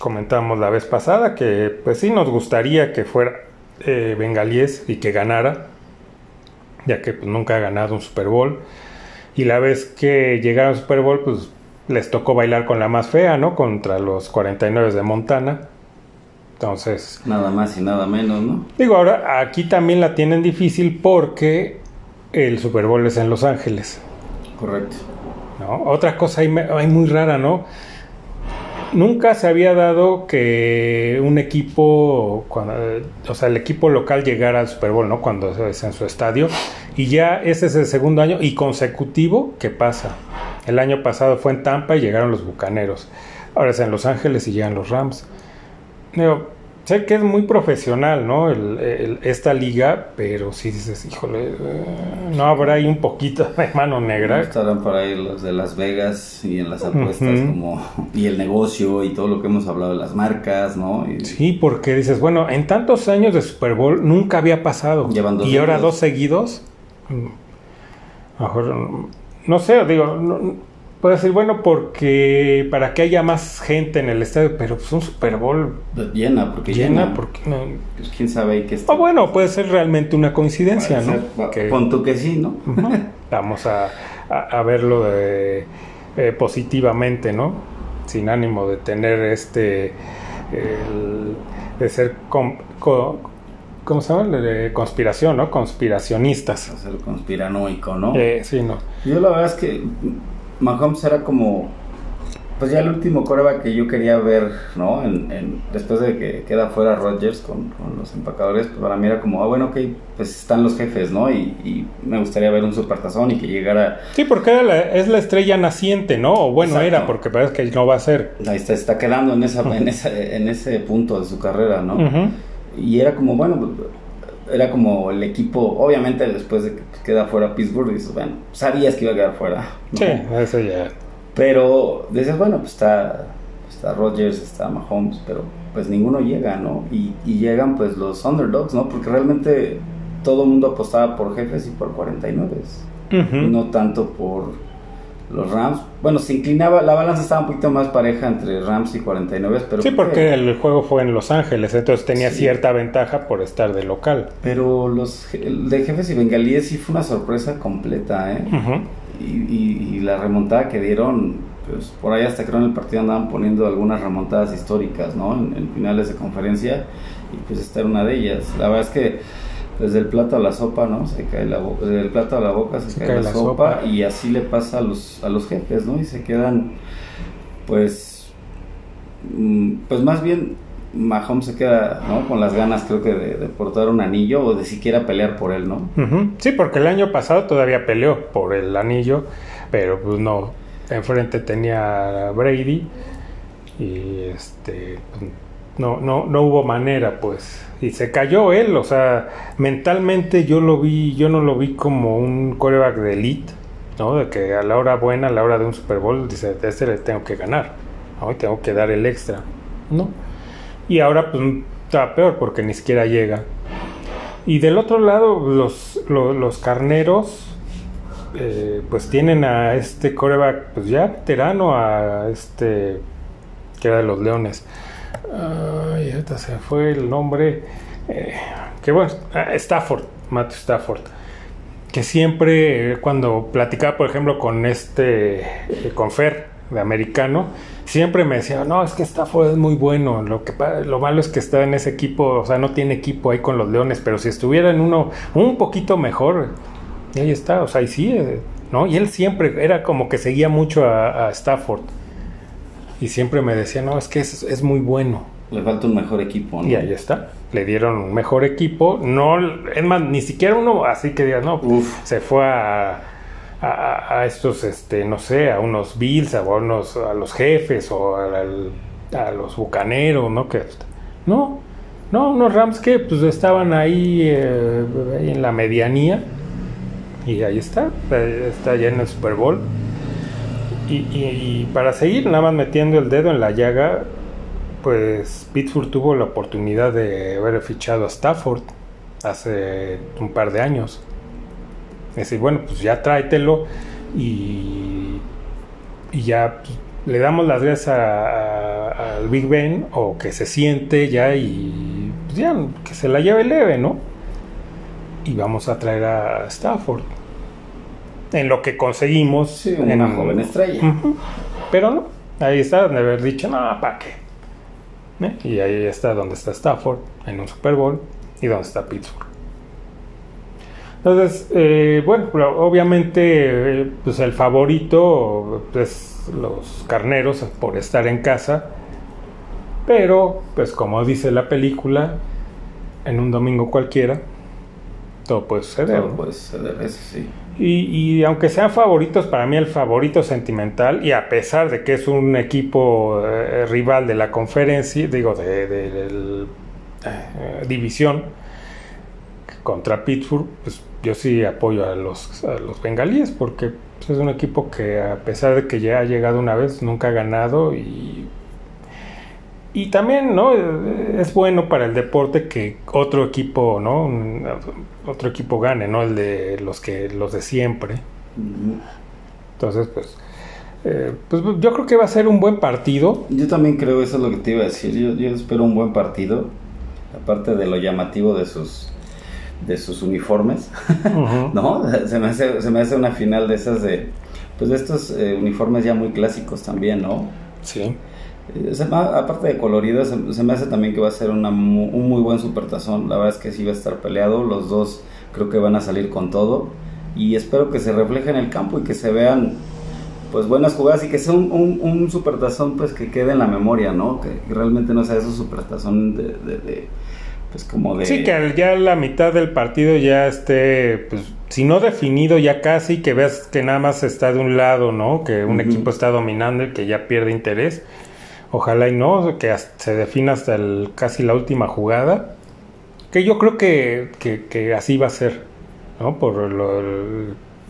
Comentamos la vez pasada que pues sí nos gustaría que fuera eh, Bengalíes y que ganara, ya que pues, nunca ha ganado un Super Bowl. Y la vez que llegaron al Super Bowl, pues les tocó bailar con la más fea, ¿no? Contra los 49 de Montana. Entonces. Nada más y nada menos, ¿no? Digo, ahora aquí también la tienen difícil porque el Super Bowl es en Los Ángeles. Correcto. ¿no? Otra cosa hay, hay muy rara, ¿no? Nunca se había dado que un equipo, cuando, o sea, el equipo local llegara al Super Bowl, ¿no? Cuando es en su estadio. Y ya ese es el segundo año y consecutivo que pasa. El año pasado fue en Tampa y llegaron los Bucaneros. Ahora es en Los Ángeles y llegan los Rams. Digo, sé que es muy profesional, ¿no? El, esta liga, pero si dices, híjole, eh, no habrá ahí un poquito de mano negra. estarán por ahí los de Las Vegas y en las apuestas, como, y el negocio y todo lo que hemos hablado de las marcas, ¿no? sí, porque dices, bueno, en tantos años de Super Bowl nunca había pasado. y ahora dos seguidos. Mm, mejor, no sé, digo, no, Puede decir, bueno, porque para que haya más gente en el estadio, pero pues un Super Bowl llena, porque llena, porque no. Pues quién sabe qué está. O bueno, puede ser realmente una coincidencia, ¿no? que, Con tu que sí, ¿no? [LAUGHS] Vamos a, a, verlo de, eh, positivamente, ¿no? Sin ánimo de tener este. de ser. ¿Cómo se llama? De conspiración, ¿no? Conspiracionistas. Ser conspiranoico, ¿no? Eh, sí, no. Yo la verdad es que Mahomes era como, pues ya el último coreback que yo quería ver, ¿no? En, después de que queda fuera Rodgers con, los empacadores, pues para mí era como, ah, bueno, ok, pues están los jefes, ¿no? Y, me gustaría ver un supertazón y que llegara... Sí, porque es la estrella naciente, ¿no? O bueno, era, porque parece que no va a ser. Ahí está, está quedando en, esa, en, ese, en ese punto de su carrera, ¿no? Y era como, bueno, era como el equipo, obviamente después de que queda fuera Pittsburgh, dices, bueno, sabías que iba a quedar fuera. Sí, eso ya. Pero dices, bueno, pues está, está Rodgers, está Mahomes, pero pues ninguno llega, ¿no? Y, llegan pues los underdogs, ¿no? Porque realmente todo el mundo apostaba por jefes y por 49. No tanto por los Rams. Bueno, se inclinaba, la balanza estaba un poquito más pareja entre Rams y 49, pero... Sí, porque el juego fue en Los Ángeles, entonces tenía cierta ventaja por estar de local. Pero los de jefes y bengalíes sí fue una sorpresa completa, ¿eh? y, la remontada que dieron, pues por ahí hasta creo en el partido andaban poniendo algunas remontadas históricas, ¿no? En, en finales de conferencia, y pues esta era una de ellas. La verdad es que desde el plato a la sopa, ¿no? Se cae la boca, desde el plato a la boca se, cae, la, sopa, y así le pasa a los, a los jefes, ¿no? Y se quedan, pues, mm, pues más bien Mahomes se queda, ¿no? Con las ganas, creo que de, portar un anillo o de siquiera pelear por él, ¿no? Sí, porque el año pasado todavía peleó por el anillo, pero pues no, enfrente tenía a Brady y este, pues, no, no, no hubo manera, pues y se cayó él, o sea, mentalmente yo lo vi, yo no lo vi como un coreback de elite, ¿no? De que a la hora buena, a la hora de un Super Bowl, dice, este le tengo que ganar, ¿no? tengo que dar el extra, ¿no? Y ahora pues está peor porque ni siquiera llega. Y del otro lado, los, los, carneros, eh, pues tienen a este coreback, pues ya veterano, a este, que era de los Leones. Ay, ahorita se fue el nombre. Eh, que bueno, ah, Stafford, Matt Stafford. Que siempre, cuando platicaba, por ejemplo, con este, eh, con Fer, de americano, siempre me decía, no, es que Stafford es muy bueno. Lo, que, lo malo es que está en ese equipo, o sea, no tiene equipo ahí con los Leones, pero si estuviera en uno un poquito mejor, y ahí está, o sea, y sí, ¿no? Y él siempre era como que seguía mucho a Stafford. Y siempre me decía, no, es que es, muy bueno. Le falta un mejor equipo, ¿no? Y ahí está. Le dieron un mejor equipo. No, es más, ni siquiera uno así que diga, no, se fue a, a, estos, este, no sé, a unos Bills, a, unos, a los jefes o a, los bucaneros, ¿no? Que, no, no, unos Rams que pues estaban ahí, eh, ahí en la medianía Y ahí está, está ya en el Super Bowl. Y, y, para seguir nada más metiendo el dedo en la llaga, pues Pittsburgh tuvo la oportunidad de haber fichado a Stafford hace un par de años. Es decir, bueno, pues ya tráetelo y, y ya pues, le damos las gracias al Big Ben o que se siente ya y pues ya que se la lleve leve, ¿no? Y vamos a traer a Stafford. En lo que conseguimos. Sí, una en, joven estrella. Pero no, ahí está donde haber dicho, no, ¿para qué? ¿Eh? Y ahí está donde está Stafford, en un Super Bowl, y donde está Pittsburgh. Entonces, eh, bueno, obviamente, eh, pues el favorito es los carneros por estar en casa. Pero, pues como dice la película, en un domingo cualquiera, todo puede suceder. Todo puede suceder, eso sí. Y, y, aunque sean favoritos, para mí el favorito sentimental, y a pesar de que es un equipo eh, rival de la conferencia, digo, de, de, de eh, división contra Pittsburgh, pues yo sí apoyo a los, a los bengalíes, porque pues, es un equipo que a pesar de que ya ha llegado una vez, nunca ha ganado y y también no es bueno para el deporte que otro equipo no otro equipo gane no el de los que los de siempre. Entonces pues eh, pues yo creo que va a ser un buen partido. Yo también creo eso es lo que te iba a decir. Yo, yo espero un buen partido aparte de lo llamativo de sus de sus uniformes. [LAUGHS] No se me, hace, se me hace una final de esas de pues de estos eh, uniformes ya muy clásicos también no sí se, aparte de colorido, se, se, me hace también que va a ser una, un muy buen supertazón. La verdad es que sí va a estar peleado. Los dos creo que van a salir con todo. Y espero que se refleje en el campo y que se vean pues buenas jugadas y que sea un, un, un supertazón pues que quede en la memoria, ¿no? Que, realmente no sea esos supertazón de, de, de, pues como de... Sí, que ya la mitad del partido ya esté, pues si no definido ya casi, que veas que nada más está de un lado, ¿no? Que un uh -huh. equipo está dominando y que ya pierde interés Ojalá y no, que se defina hasta el, casi la última jugada. Que yo creo que, que, así va a ser, ¿no? Por lo,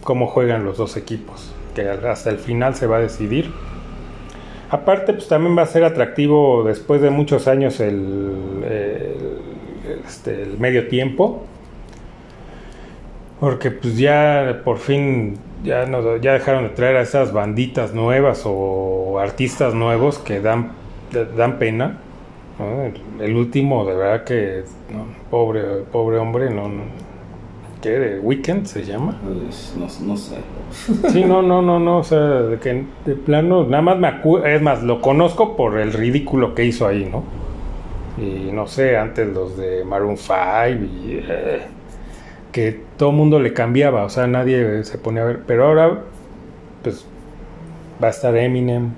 cómo juegan los dos equipos. Que hasta el final se va a decidir. Aparte, pues también va a ser atractivo después de muchos años el, este, el medio tiempo. Porque pues ya por fin ya, no, ya dejaron de traer a esas banditas nuevas o artistas nuevos que dan, dan pena. ¿no? El último, de verdad que, no, pobre, pobre hombre, no, no ¿qué? ¿De Weekend se llama? Pues, no, no, sé. Sí, no, no, no, no, o sea, de que de plano, nada más me acuerdo, es más, lo conozco por el ridículo que hizo ahí, ¿no? Y no sé, antes los de Maroon 5 y... Eh, que todo mundo le cambiaba, o sea, nadie se ponía a ver, pero ahora pues va a estar Eminem,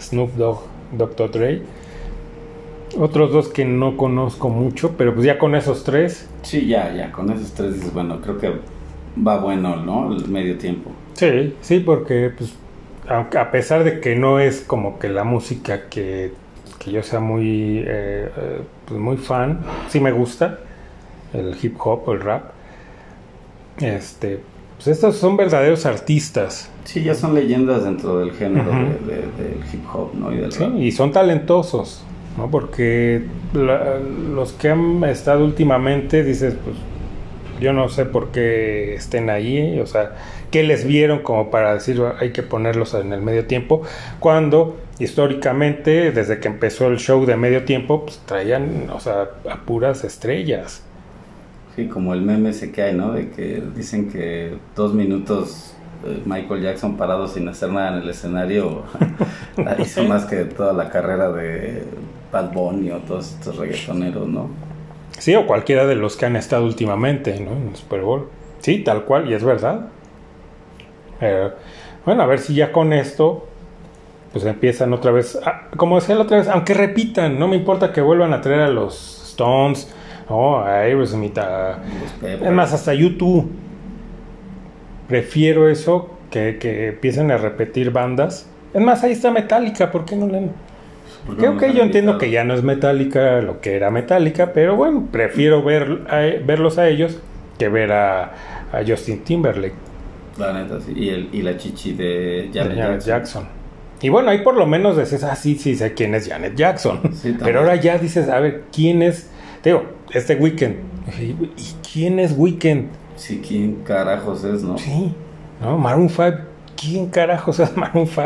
Snoop Dogg, Dr. Dre, otros dos que no conozco mucho, pero pues ya con esos tres. Sí, ya, ya, con esos tres dices, bueno, creo que va bueno, ¿no? El medio tiempo. Sí, sí, porque pues aunque a pesar de que no es como que la música que, que yo sea muy, eh, pues muy fan, sí me gusta el hip hop o el rap este, pues estos son verdaderos artistas. Sí, ya son leyendas dentro del género uh -huh. de, de, del hip hop, ¿no? Y, del sí, rap. y son talentosos, ¿no? Porque la, los que han estado últimamente, dices, pues yo no sé por qué estén ahí, o sea, qué les vieron como para decir hay que ponerlos en el medio tiempo, cuando históricamente, desde que empezó el show de medio tiempo, pues traían, o sea, a puras estrellas. Sí, como el meme ese que hay, ¿no? De que dicen que dos minutos eh, Michael Jackson parado sin hacer nada en el escenario [LAUGHS] hizo más que toda la carrera de Bad Bunny o todos estos reggaetoneros, ¿no? Sí, o cualquiera de los que han estado últimamente, ¿no? En el Super Bowl. Sí, tal cual, y es verdad. Eh, bueno, a ver si ya con esto, pues empiezan otra vez, a, como decía la otra vez, aunque repitan, no me importa que vuelvan a traer a los Stones, no, a Aerosmith, a... Es más, hasta YouTube. Prefiero eso que, que empiecen a repetir bandas. Es más, ahí está Metallica, ¿por qué no leen? Creo que yo entiendo que ya no es Metallica lo que era Metallica, pero bueno, prefiero ver a, verlos a ellos que ver a, a Justin Timberlake. La neta, sí. Y, el, y la chichi de Janet, de Jackson. Jackson. Y bueno, ahí por lo menos dices, ah, sí, sí, sé quién es Janet Jackson. Sí. Pero ahora ya dices, a ver, ¿quién es? Digo, este Weekend. ¿Y quién es Weekend? Sí, ¿quién carajos es, no? Sí, ¿no? Maroon 5. ¿Quién carajos es Maroon 5?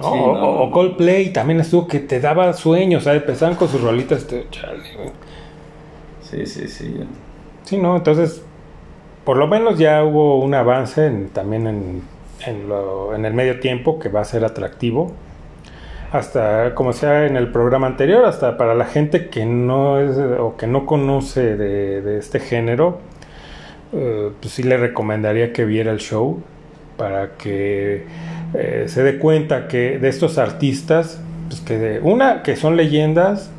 ¿No? Sí, o, no. o Coldplay también estuvo que te daba sueños, ¿sabes? Empezaban con sus rolitas. Te, chale, güey. Sí, sí, sí. Sí, ¿no? Entonces, por lo menos ya hubo un avance en- también en, en, lo- en el medio tiempo que va a ser atractivo. Hasta, como sea en el programa anterior, hasta para la gente que no es o que no conoce de, este género, eh, pues sí le recomendaría que viera el show para que eh, se dé cuenta que de estos artistas, pues que de, una, que son leyendas,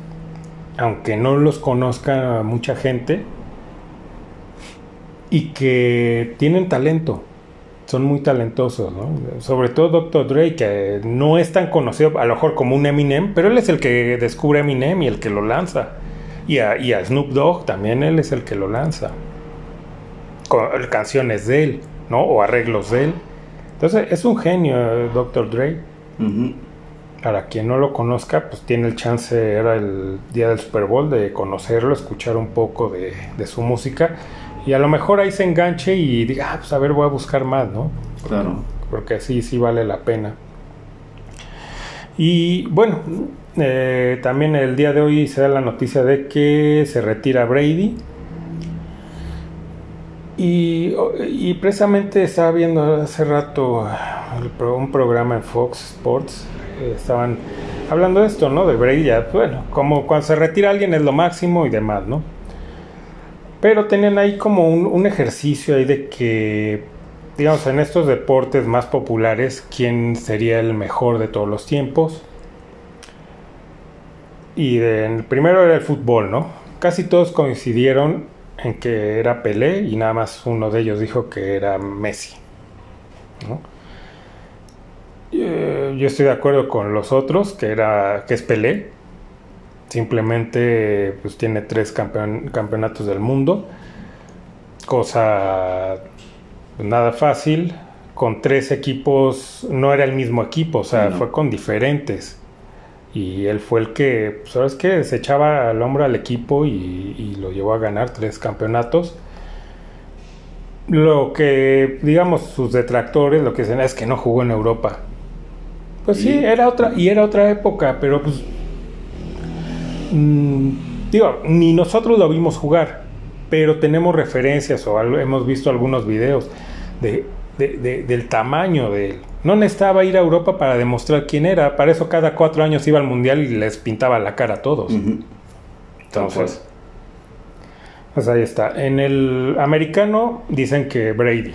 aunque no los conozca mucha gente, y que tienen talento, son muy talentosos, ¿no? Sobre todo Dr. Dre, que no es tan conocido a lo mejor como un Eminem, pero él es el que descubre Eminem y el que lo lanza. Y a, y a Snoop Dogg también él es el que lo lanza. Con canciones de él, ¿no? O arreglos de él. Entonces es un genio Dr. Dre. Para quien no lo conozca, pues tiene el chance, era el día del Super Bowl, de conocerlo, escuchar un poco de, de su música. Y a lo mejor ahí se enganche y diga, ah, pues a ver, voy a buscar más, ¿no? Claro. Porque sí, sí vale la pena. Y bueno, eh, también el día de hoy se da la noticia de que se retira Brady. Y, y precisamente estaba viendo hace rato el pro- un programa en Fox Sports. eh, estaban hablando de esto, ¿no? De Brady, ya, bueno, como cuando se retira alguien es lo máximo y demás, ¿no? Pero tenían ahí como un, un ejercicio ahí de que, digamos, en estos deportes más populares, quién sería el mejor de todos los tiempos. Y de- el primero era el fútbol, ¿no? Casi todos coincidieron en que era Pelé y nada más uno de ellos dijo que era Messi. Eh, yo estoy de acuerdo con los otros, que era que es Pelé. Simplemente pues tiene tres campeon- campeonatos del mundo. Cosa pues, nada fácil. Con tres equipos no era el mismo equipo, o sea, No. fue con diferentes. Y él fue el que, pues, ¿sabes qué? Se echaba al hombro al equipo y, y lo llevó a ganar tres campeonatos. Lo que, digamos, sus detractores lo que dicen es que no jugó en Europa. Pues sí, era otra, y era otra época, pero pues. Mm, digo, ni nosotros lo vimos jugar, pero tenemos referencias o algo- hemos visto algunos videos de, de- de- del tamaño de él. No necesitaba ir a Europa para demostrar quién era, para eso cada cuatro años iba al mundial y les pintaba la cara a todos. Entonces, pues ahí está. En el americano dicen que Brady.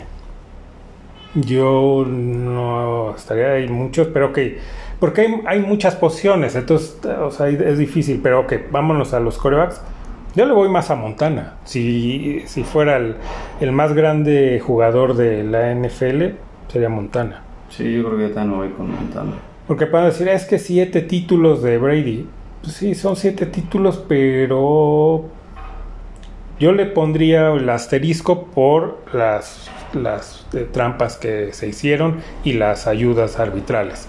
Yo no estaría ahí muchos, pero que porque hay, hay muchas posiciones, entonces, o sea, es difícil, pero ok, vámonos a los corebacks. Yo le voy más a Montana. Si, si fuera el, el más grande jugador de la NFL, sería Montana. Sí, yo creo que me voy con Montana. Porque pueden decir, es que siete títulos de Brady. Pues sí, son siete títulos, pero yo le pondría el asterisco por las, las eh, trampas que se hicieron y las ayudas arbitrales.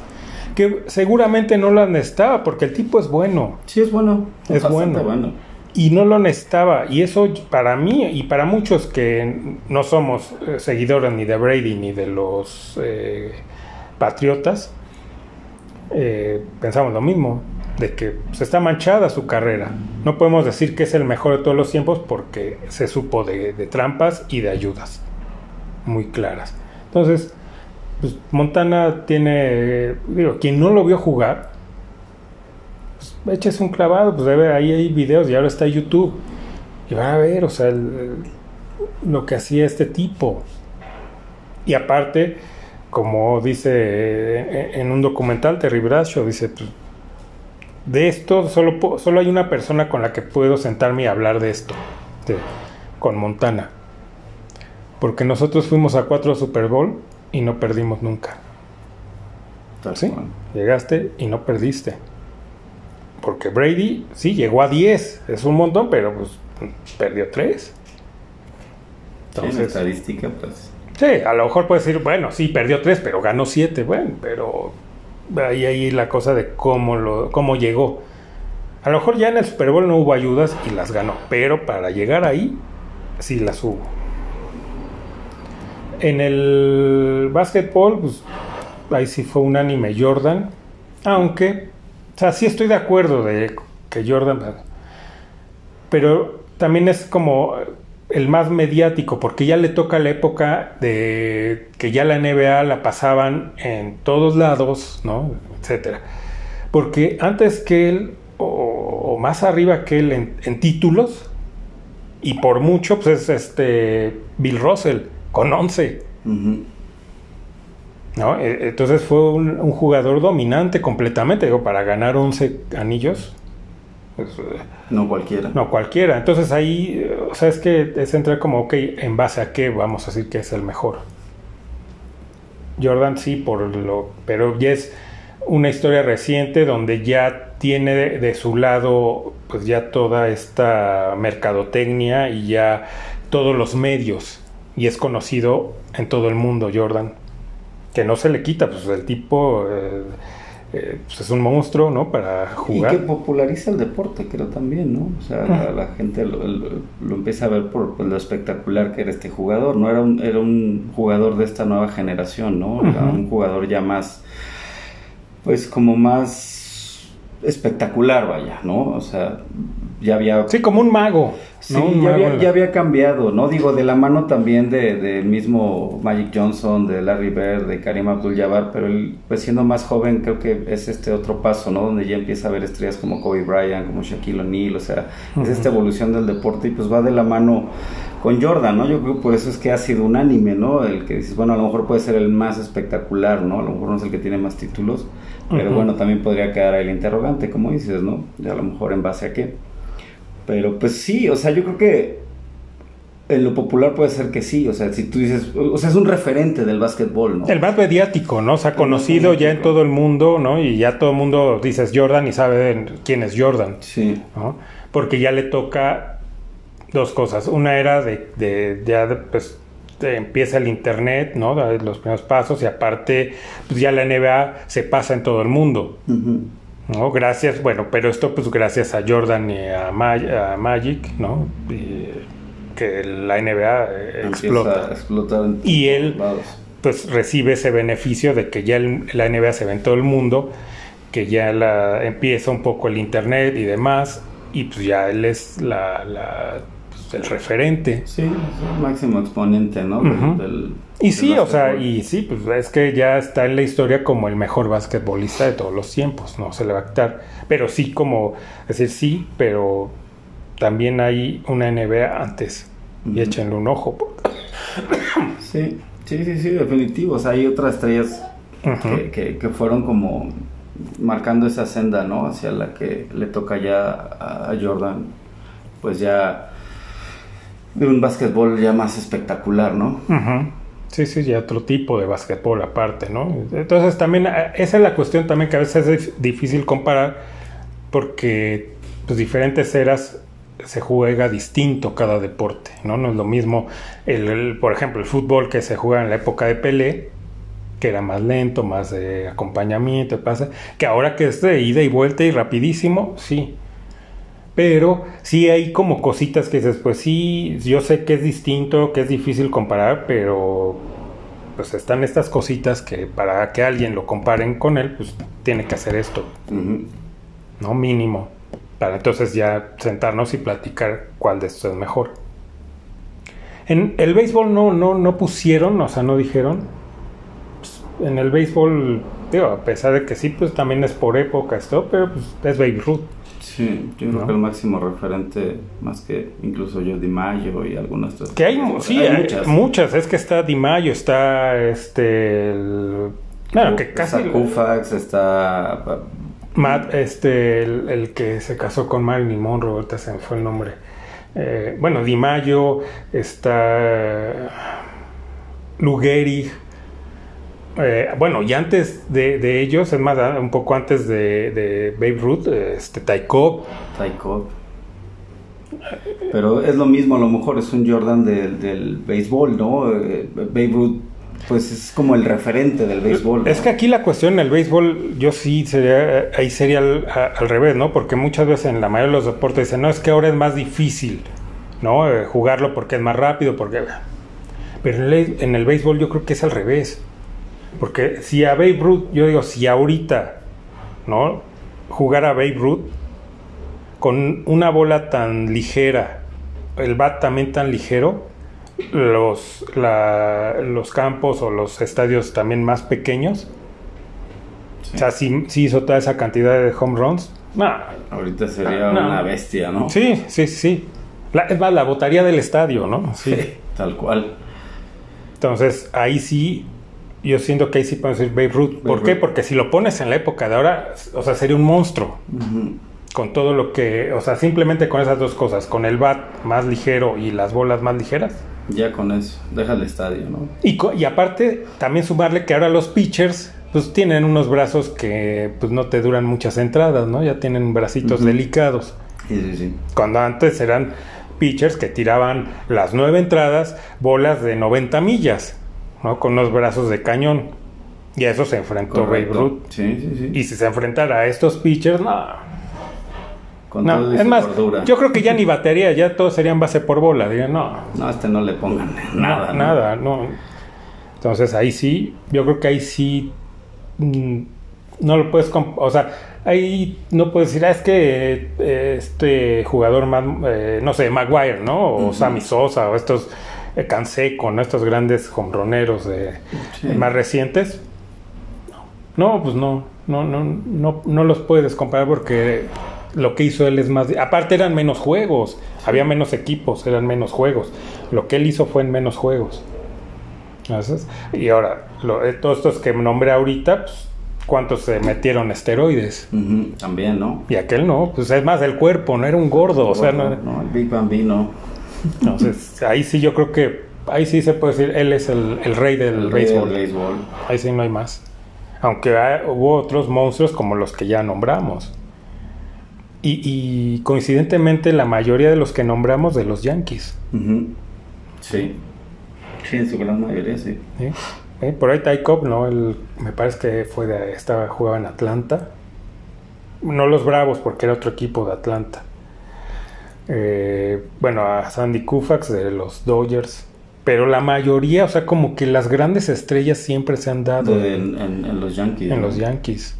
Que seguramente no las necesitaba, porque el tipo es bueno Sí, es bueno. Es bueno. y no lo necesitaba. Y eso para mí y para muchos que no somos eh, seguidores ni de Brady ni de los eh, Patriotas, eh, pensamos lo mismo, de que se está manchada su carrera. No podemos decir que es el mejor de todos los tiempos porque se supo de, de trampas y de ayudas muy claras. Entonces, pues, Montana tiene, digo, quien no lo vio jugar, pues, échese un clavado, pues ahí hay videos y ahora está YouTube. Y van a ver, o sea, el- lo que hacía este tipo. Y aparte, como dice eh, en un documental, Terry Bradshaw, dice, pues, de esto solo, solo hay una persona con la que puedo sentarme y hablar de esto, de- con Montana. Porque nosotros fuimos a cuatro Super Bowl y no perdimos nunca. Tal ¿Sí? cual. Llegaste y no perdiste. Porque Brady sí llegó a 10, es un montón, pero pues perdió 3. Entonces, sí, estadística, pues. Sí, a lo mejor puedes decir, bueno, sí, perdió tres, pero ganó siete, bueno, pero ahí ahí la cosa de cómo lo, cómo llegó. A lo mejor ya en el Super Bowl no hubo ayudas y las ganó, pero para llegar ahí sí las hubo. En el básquetbol, pues ahí sí fue un anime Jordan, aunque, o sea, sí estoy de acuerdo de que Jordan, pero también es como el más mediático, porque ya le toca la época de que ya la NBA la pasaban en todos lados, ¿no? Etcétera. Porque antes que él, o, más arriba que él en, títulos, y por mucho, pues es este Bill Russell, con 11. ¿No? E, entonces fue un, un, jugador dominante completamente, digo, para ganar 11 anillos pues, no cualquiera. No cualquiera. Entonces ahí, o sea, es que es entrar como, ok, ¿en base a qué vamos a decir que es el mejor? Jordan sí, por lo, pero ya es una historia reciente donde ya tiene de, su lado pues ya toda esta mercadotecnia y ya todos los medios y es conocido en todo el mundo Jordan que no se le quita pues el tipo eh, eh, pues es un monstruo, ¿no? Para jugar. Y que populariza el deporte, creo también, ¿no? O sea, la, gente lo, empieza a ver por, lo espectacular que era este jugador, ¿no? Era un, era un jugador de esta nueva generación, ¿no? Era un jugador ya más, pues como más espectacular, vaya, ¿no? O sea, ya había... Sí, como un mago. Sí, ya, había, ya, había, cambiado, ¿no? Digo, de la mano también de, de, mismo Magic Johnson, de Larry Bird, de Karim Abdul-Jabbar, pero él, pues siendo más joven, creo que es este otro paso, ¿no? Donde ya empieza a ver estrellas como Kobe Bryant, como Shaquille O'Neal, o sea, es esta evolución del deporte y pues va de la mano con Jordan, ¿no? Yo creo que por eso es que ha sido unánime, ¿no? El que dices, bueno, a lo mejor puede ser el más espectacular, ¿no? A lo mejor no es el que tiene más títulos, pero bueno, también podría quedar ahí el interrogante, como dices, ¿no? Y a lo mejor en base a qué. Pero pues sí, o sea, yo creo que en lo popular puede ser que sí, o sea, si tú dices, o sea, es un referente del básquetbol, ¿no? El más mediático, ¿no? O sea, conocido ya en todo el mundo, ¿no? Y ya todo el mundo dices Jordan y sabe quién es Jordan. Sí. ¿no? Porque ya le toca dos cosas. Una era de, de ya pues empieza el internet, ¿no? Los primeros pasos y aparte, pues ya la NBA se pasa en todo el mundo. ¿no? Gracias, bueno, pero esto pues gracias a Jordan y a, Magic, ¿no? que la NBA eh, explota. y él pues recibe ese beneficio de que ya la NBA se ve en todo el mundo, que ya la, empieza un poco el internet y demás, y pues ya él es la el referente. Sí, el máximo exponente, ¿no? y sí, o sea, y sí, pues es que ya está en la historia como el mejor basquetbolista de todos los tiempos, no se le va a quitar. Pero sí, como, decir, sí, pero también hay una NBA antes. Y échenle un ojo. sí, sí, sí, sí, definitivo. O sea, hay otras estrellas que, que, fueron como marcando esa senda, ¿no? Hacia la que le toca ya a Jordan, pues ya de un básquetbol ya más espectacular, ¿no? Sí, sí, ya otro tipo de básquetbol aparte, ¿no? Entonces también, eh, esa es la cuestión también que a veces es difícil comparar porque pues diferentes eras se juega distinto cada deporte, ¿no? No es lo mismo, el, por ejemplo, el fútbol que se juega en la época de Pelé, que era más lento, más de acompañamiento, pasa, que ahora que es de ida y vuelta y rapidísimo, sí, pero sí hay como cositas que dices, pues sí, yo sé que es distinto, que es difícil comparar, pero pues están estas cositas que para que alguien lo comparen con él, pues tiene que hacer esto, ¿no? Mínimo, para entonces ya sentarnos y platicar cuál de estos es mejor. En el béisbol no, no, no pusieron, o sea, no dijeron. Pues, en el béisbol, digo, a pesar de que sí, pues también es por época esto, pero pues es Babe Ruth. Sí, yo creo que el máximo referente, más que incluso yo, Di Mayo y algunas otras. Que hay, sí, hay, muchas. Es que está Di Mayo, está este. claro, que casi. Está Kufax, está. Matt, este, el, que se casó con Marilyn Monroe, ahorita se me fue el nombre. Eh, bueno, Di Mayo, está. Lugeri eh, bueno, y antes de, ellos, es más, ah, un poco antes de, Babe Ruth, este, Ty Cobb. Ty Cobb. Pero es lo mismo, a lo mejor es un Jordan del, del béisbol, ¿no? Eh, Babe Ruth, pues es como el referente del béisbol. ¿no? Es que aquí la cuestión en el béisbol, yo sí sería, ahí sería al, revés, ¿no? Porque muchas veces en la mayoría de los deportes dicen, no, es que ahora es más difícil, ¿no? Eh, jugarlo porque es más rápido, porque... Pero en el, en el béisbol yo creo que es al revés. Porque si a Babe Ruth, yo digo, si ahorita, ¿no? Jugar a Babe Ruth con una bola tan ligera, el bat también tan ligero, los, la- los campos o los estadios también más pequeños, Sí. o sea, si, si hizo toda esa cantidad de home runs, no, Ahorita sería una bestia, ¿no? sí, sí, sí. La- es más, la botaría del estadio, ¿no? Sí. Sí, [LAUGHS] tal cual. Entonces, ahí sí, yo siento que ahí sí podemos decir Babe Ruth. ¿Por Babe qué? Ruth. Porque si lo pones en la época de ahora, o sea, sería un monstruo. Con todo lo que, o sea, simplemente con esas dos cosas, con el bat más ligero y las bolas más ligeras. Ya con eso, deja el estadio, ¿no? Y, y aparte, también sumarle que ahora los pitchers, pues tienen unos brazos que pues no te duran muchas entradas, ¿no? Ya tienen bracitos delicados. Sí, sí, sí. Cuando antes eran pitchers que tiraban las nueve entradas, bolas de 90 millas, ¿no? Con unos brazos de cañón. Y a eso se enfrentó Babe. Ruth. Sí, sí, sí. Y si se enfrentara a estos pitchers, no. Con no. todo y Es más, cordura. yo creo que ya ni batería, ya todos serían base por bola. Dirían, no, No, a este no le pongan nada. no, ¿no? nada, no. Entonces ahí sí, yo creo que ahí sí mm, no lo puedes, o sea, ahí no puedes decir, ah, es que eh, este jugador más, eh, no sé, Maguire, ¿no? O Ujú. Sammy Sosa, o estos Canseco, ¿no? Estos grandes hombroneros de, Sí. más recientes. No, pues no, no, no, no, no los puedes comparar porque lo que hizo él es más... Aparte eran menos juegos, había menos equipos, eran menos juegos. Lo que él hizo fue en menos juegos. Y ahora, lo- eh, todos estos que nombré ahorita, pues, ¿cuántos se metieron esteroides? También, ¿no? Y aquel no, pues es más el cuerpo, no era un gordo, o sea, no, no, el Big Bambino. Entonces ahí sí yo creo que, ahí sí se puede decir, él es el, el rey del El rey béisbol. del béisbol. Ahí sí no hay más. Aunque hay- hubo otros monstruos como los que ya nombramos. Y, y coincidentemente la mayoría de los que nombramos de los Yankees. Sí. Sí, en su gran mayoría, sí. ¿sí? ¿Eh? Por ahí Ty Cobb, ¿no? Me parece que fue de, estaba, jugaba en Atlanta. No los Bravos, porque era otro equipo de Atlanta. Eh, bueno, a Sandy Koufax de los Dodgers. Pero la mayoría, o sea, como que las grandes estrellas siempre se han dado De- en, en, en- en los Yankees. en ¿no? los Yankees.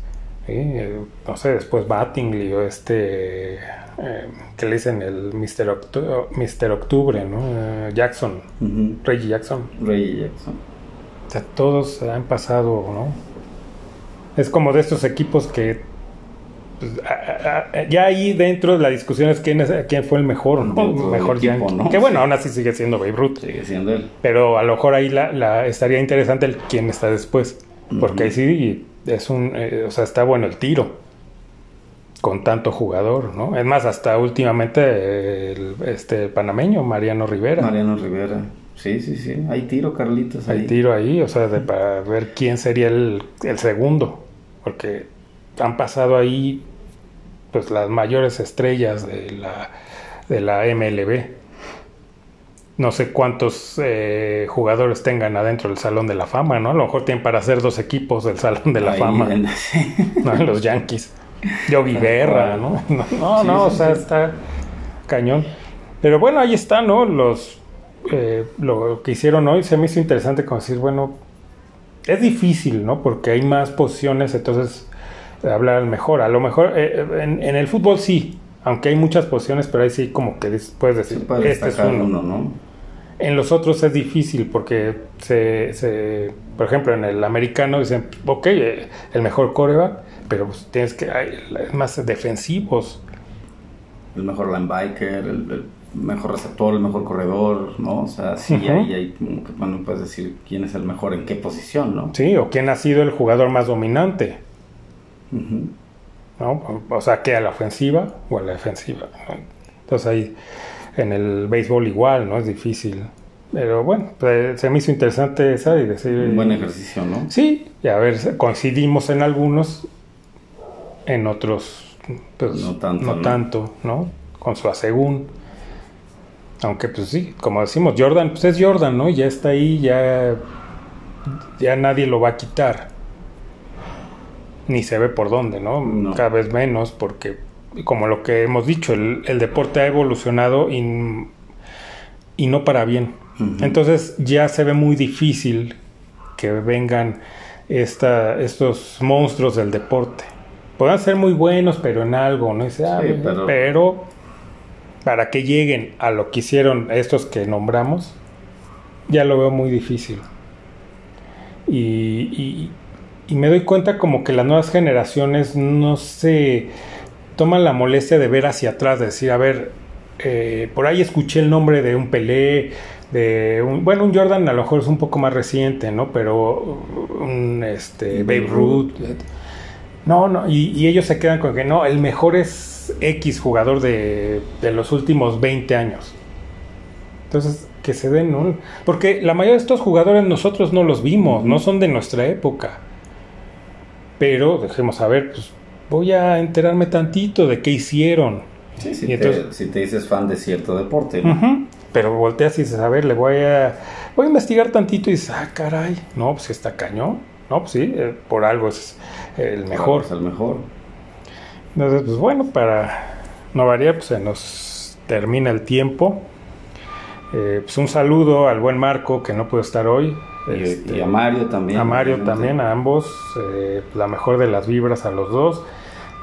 ¿sí? Eh, no sé, después Battingley o este, eh, que le dicen el Mr. Octu-. Octubre, ¿no? Eh, Jackson, Ujú. Reggie Jackson. Ray Jackson. O sea, todos han pasado, ¿no? Es como de estos equipos que pues, a- a- a- ya ahí dentro la discusión es quién, es, quién fue el mejor, ¿no? Del mejor Yankee. ¿no? Que bueno, aún así sigue siendo Babe Ruth. Sigue siendo él. Pero a lo mejor ahí la, la- estaría interesante el quién está después. Porque ahí sí es un, eh, o sea, está bueno el tiro. Con tanto jugador, ¿no? Es más, hasta últimamente el, este panameño, Mariano Rivera. Mariano Rivera. Sí, sí, sí. Hay tiro, Carlitos. Hay tiro ahí, o sea, de, para ver quién sería el, el segundo. Porque han pasado ahí pues las mayores estrellas de la, de la MLB. No sé cuántos eh, jugadores tengan adentro del Salón de la Fama, ¿no? A lo mejor tienen para hacer dos equipos del Salón de la Fama. [LAUGHS] ¿no? Los Yankees. Yogi Berra, [LAUGHS] ¿no? No, no, Sí, o sea, sí. está cañón. Pero bueno, ahí está, ¿no? Los eh, lo que hicieron hoy se me hizo interesante como decir, bueno, es difícil, ¿no? Porque hay más posiciones, entonces hablar mejor. A lo mejor eh, en, en el fútbol sí, aunque hay muchas posiciones, pero ahí sí como que puedes decir, puede este es destacar uno. uno, ¿no? En los otros es difícil porque se, se- por ejemplo, en el americano dicen, ok, eh, el mejor coreback, pero pues tienes que, hay más defensivos. El mejor linebacker, el, el mejor receptor, el mejor corredor, ¿no? O sea, sí, Ujú. ahí hay como que, bueno, puedes decir quién es el mejor en qué posición, ¿no? Sí, o quién ha sido el jugador más dominante, ¿no? O sea, que a la ofensiva o a la defensiva. ¿no? Entonces ahí en el béisbol igual, ¿no? Es difícil. Pero bueno, pues, se me hizo interesante esa y decir... Un buen ejercicio, ¿no? Sí, y a ver, coincidimos en algunos, en otros, pues, No tanto, no ¿no? tanto, ¿no? Con su asegún. Aunque pues sí, como decimos, Jordan, pues es Jordan, ¿no? Ya está ahí, ya, ya nadie lo va a quitar. Ni se ve por dónde, ¿no? No. Cada vez menos, porque como lo que hemos dicho, el, el deporte ha evolucionado y, y no para bien. Entonces ya se ve muy difícil que vengan esta, estos monstruos del deporte. Podrán ser muy buenos, pero en algo, ¿no? Dice, ah, Sí, pero... pero- para que lleguen a lo que hicieron estos que nombramos, ya lo veo muy difícil. Y, y- y me doy cuenta como que las nuevas generaciones no se toman la molestia de ver hacia atrás, de decir, a ver, eh, por ahí escuché el nombre de un Pelé, de un, bueno, un Jordan a lo mejor es un poco más reciente, ¿no? Pero un este, Babe Ruth. No, no, y, y ellos se quedan con que no, el mejor es X jugador de, de los últimos 20 años. Entonces, que se den, ¿no? Porque la mayoría de estos jugadores nosotros no los vimos, no son de nuestra época. Pero dejemos a ver, pues voy a enterarme tantito de qué hicieron. Sí, si, Y entonces- te, si te dices fan de cierto deporte. Pero volteas y dices, a ver, le voy a, voy a investigar tantito y dices, ah, caray, no, pues está cañón. No, pues sí, eh, por algo es el mejor. Es el mejor. Entonces, pues bueno, para no variar, pues se nos termina el tiempo. Eh, pues un saludo al buen Marco que no pudo estar hoy. Y, Este, y a Mario también. a Mario también, a ambos. eh, la mejor de las vibras a los dos.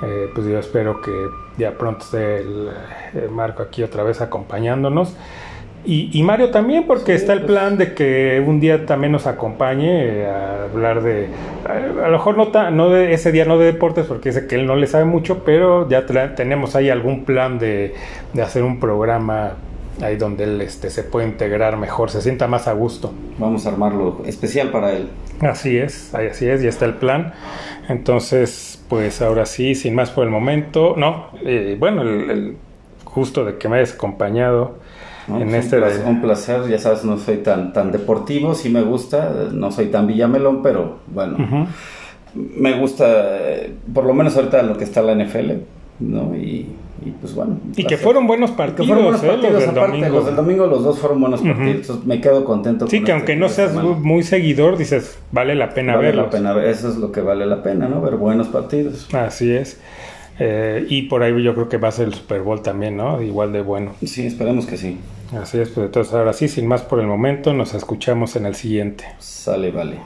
Eh, pues yo espero que ya pronto esté el, eh, Marco aquí otra vez acompañándonos. Y, y Mario también, porque Sí, está el pues. plan de que un día también nos acompañe a hablar de. A, a lo mejor no, ta- no de ese día no de deportes, porque dice que él no le sabe mucho, pero ya tra- tenemos ahí algún plan de, de hacer un programa ahí donde él este, se puede integrar mejor, se sienta más a gusto. Vamos a armarlo especial para él. Así es, ahí así es, ya está el plan. Entonces, pues ahora sí, sin más por el momento. No, eh, bueno, el, el gusto de que me hayas acompañado ¿no? en Es este. un, placer, un placer, ya sabes, no soy tan, tan deportivo, sí me gusta, no soy tan villamelón, pero bueno, me gusta, eh, por lo menos ahorita lo que está la NFL, ¿no? Y, y pues bueno. Y que placer. fueron buenos Que partidos, fueron buenos eh, partidos, los del aparte, domingo. los del domingo los dos fueron buenos partidos, entonces me quedo contento Sí, con que este aunque no seas semana. muy seguidor, dices, vale la pena Vale verlos. la pena, eso es lo que vale la pena, ¿no? Ver buenos partidos. Así es. Eh, y por ahí yo creo que va a ser el Super Bowl también, ¿no? Igual de bueno. Sí, esperemos que sí. Así es, pues entonces ahora sí, sin más por el momento, nos escuchamos en el siguiente. Sale, vale.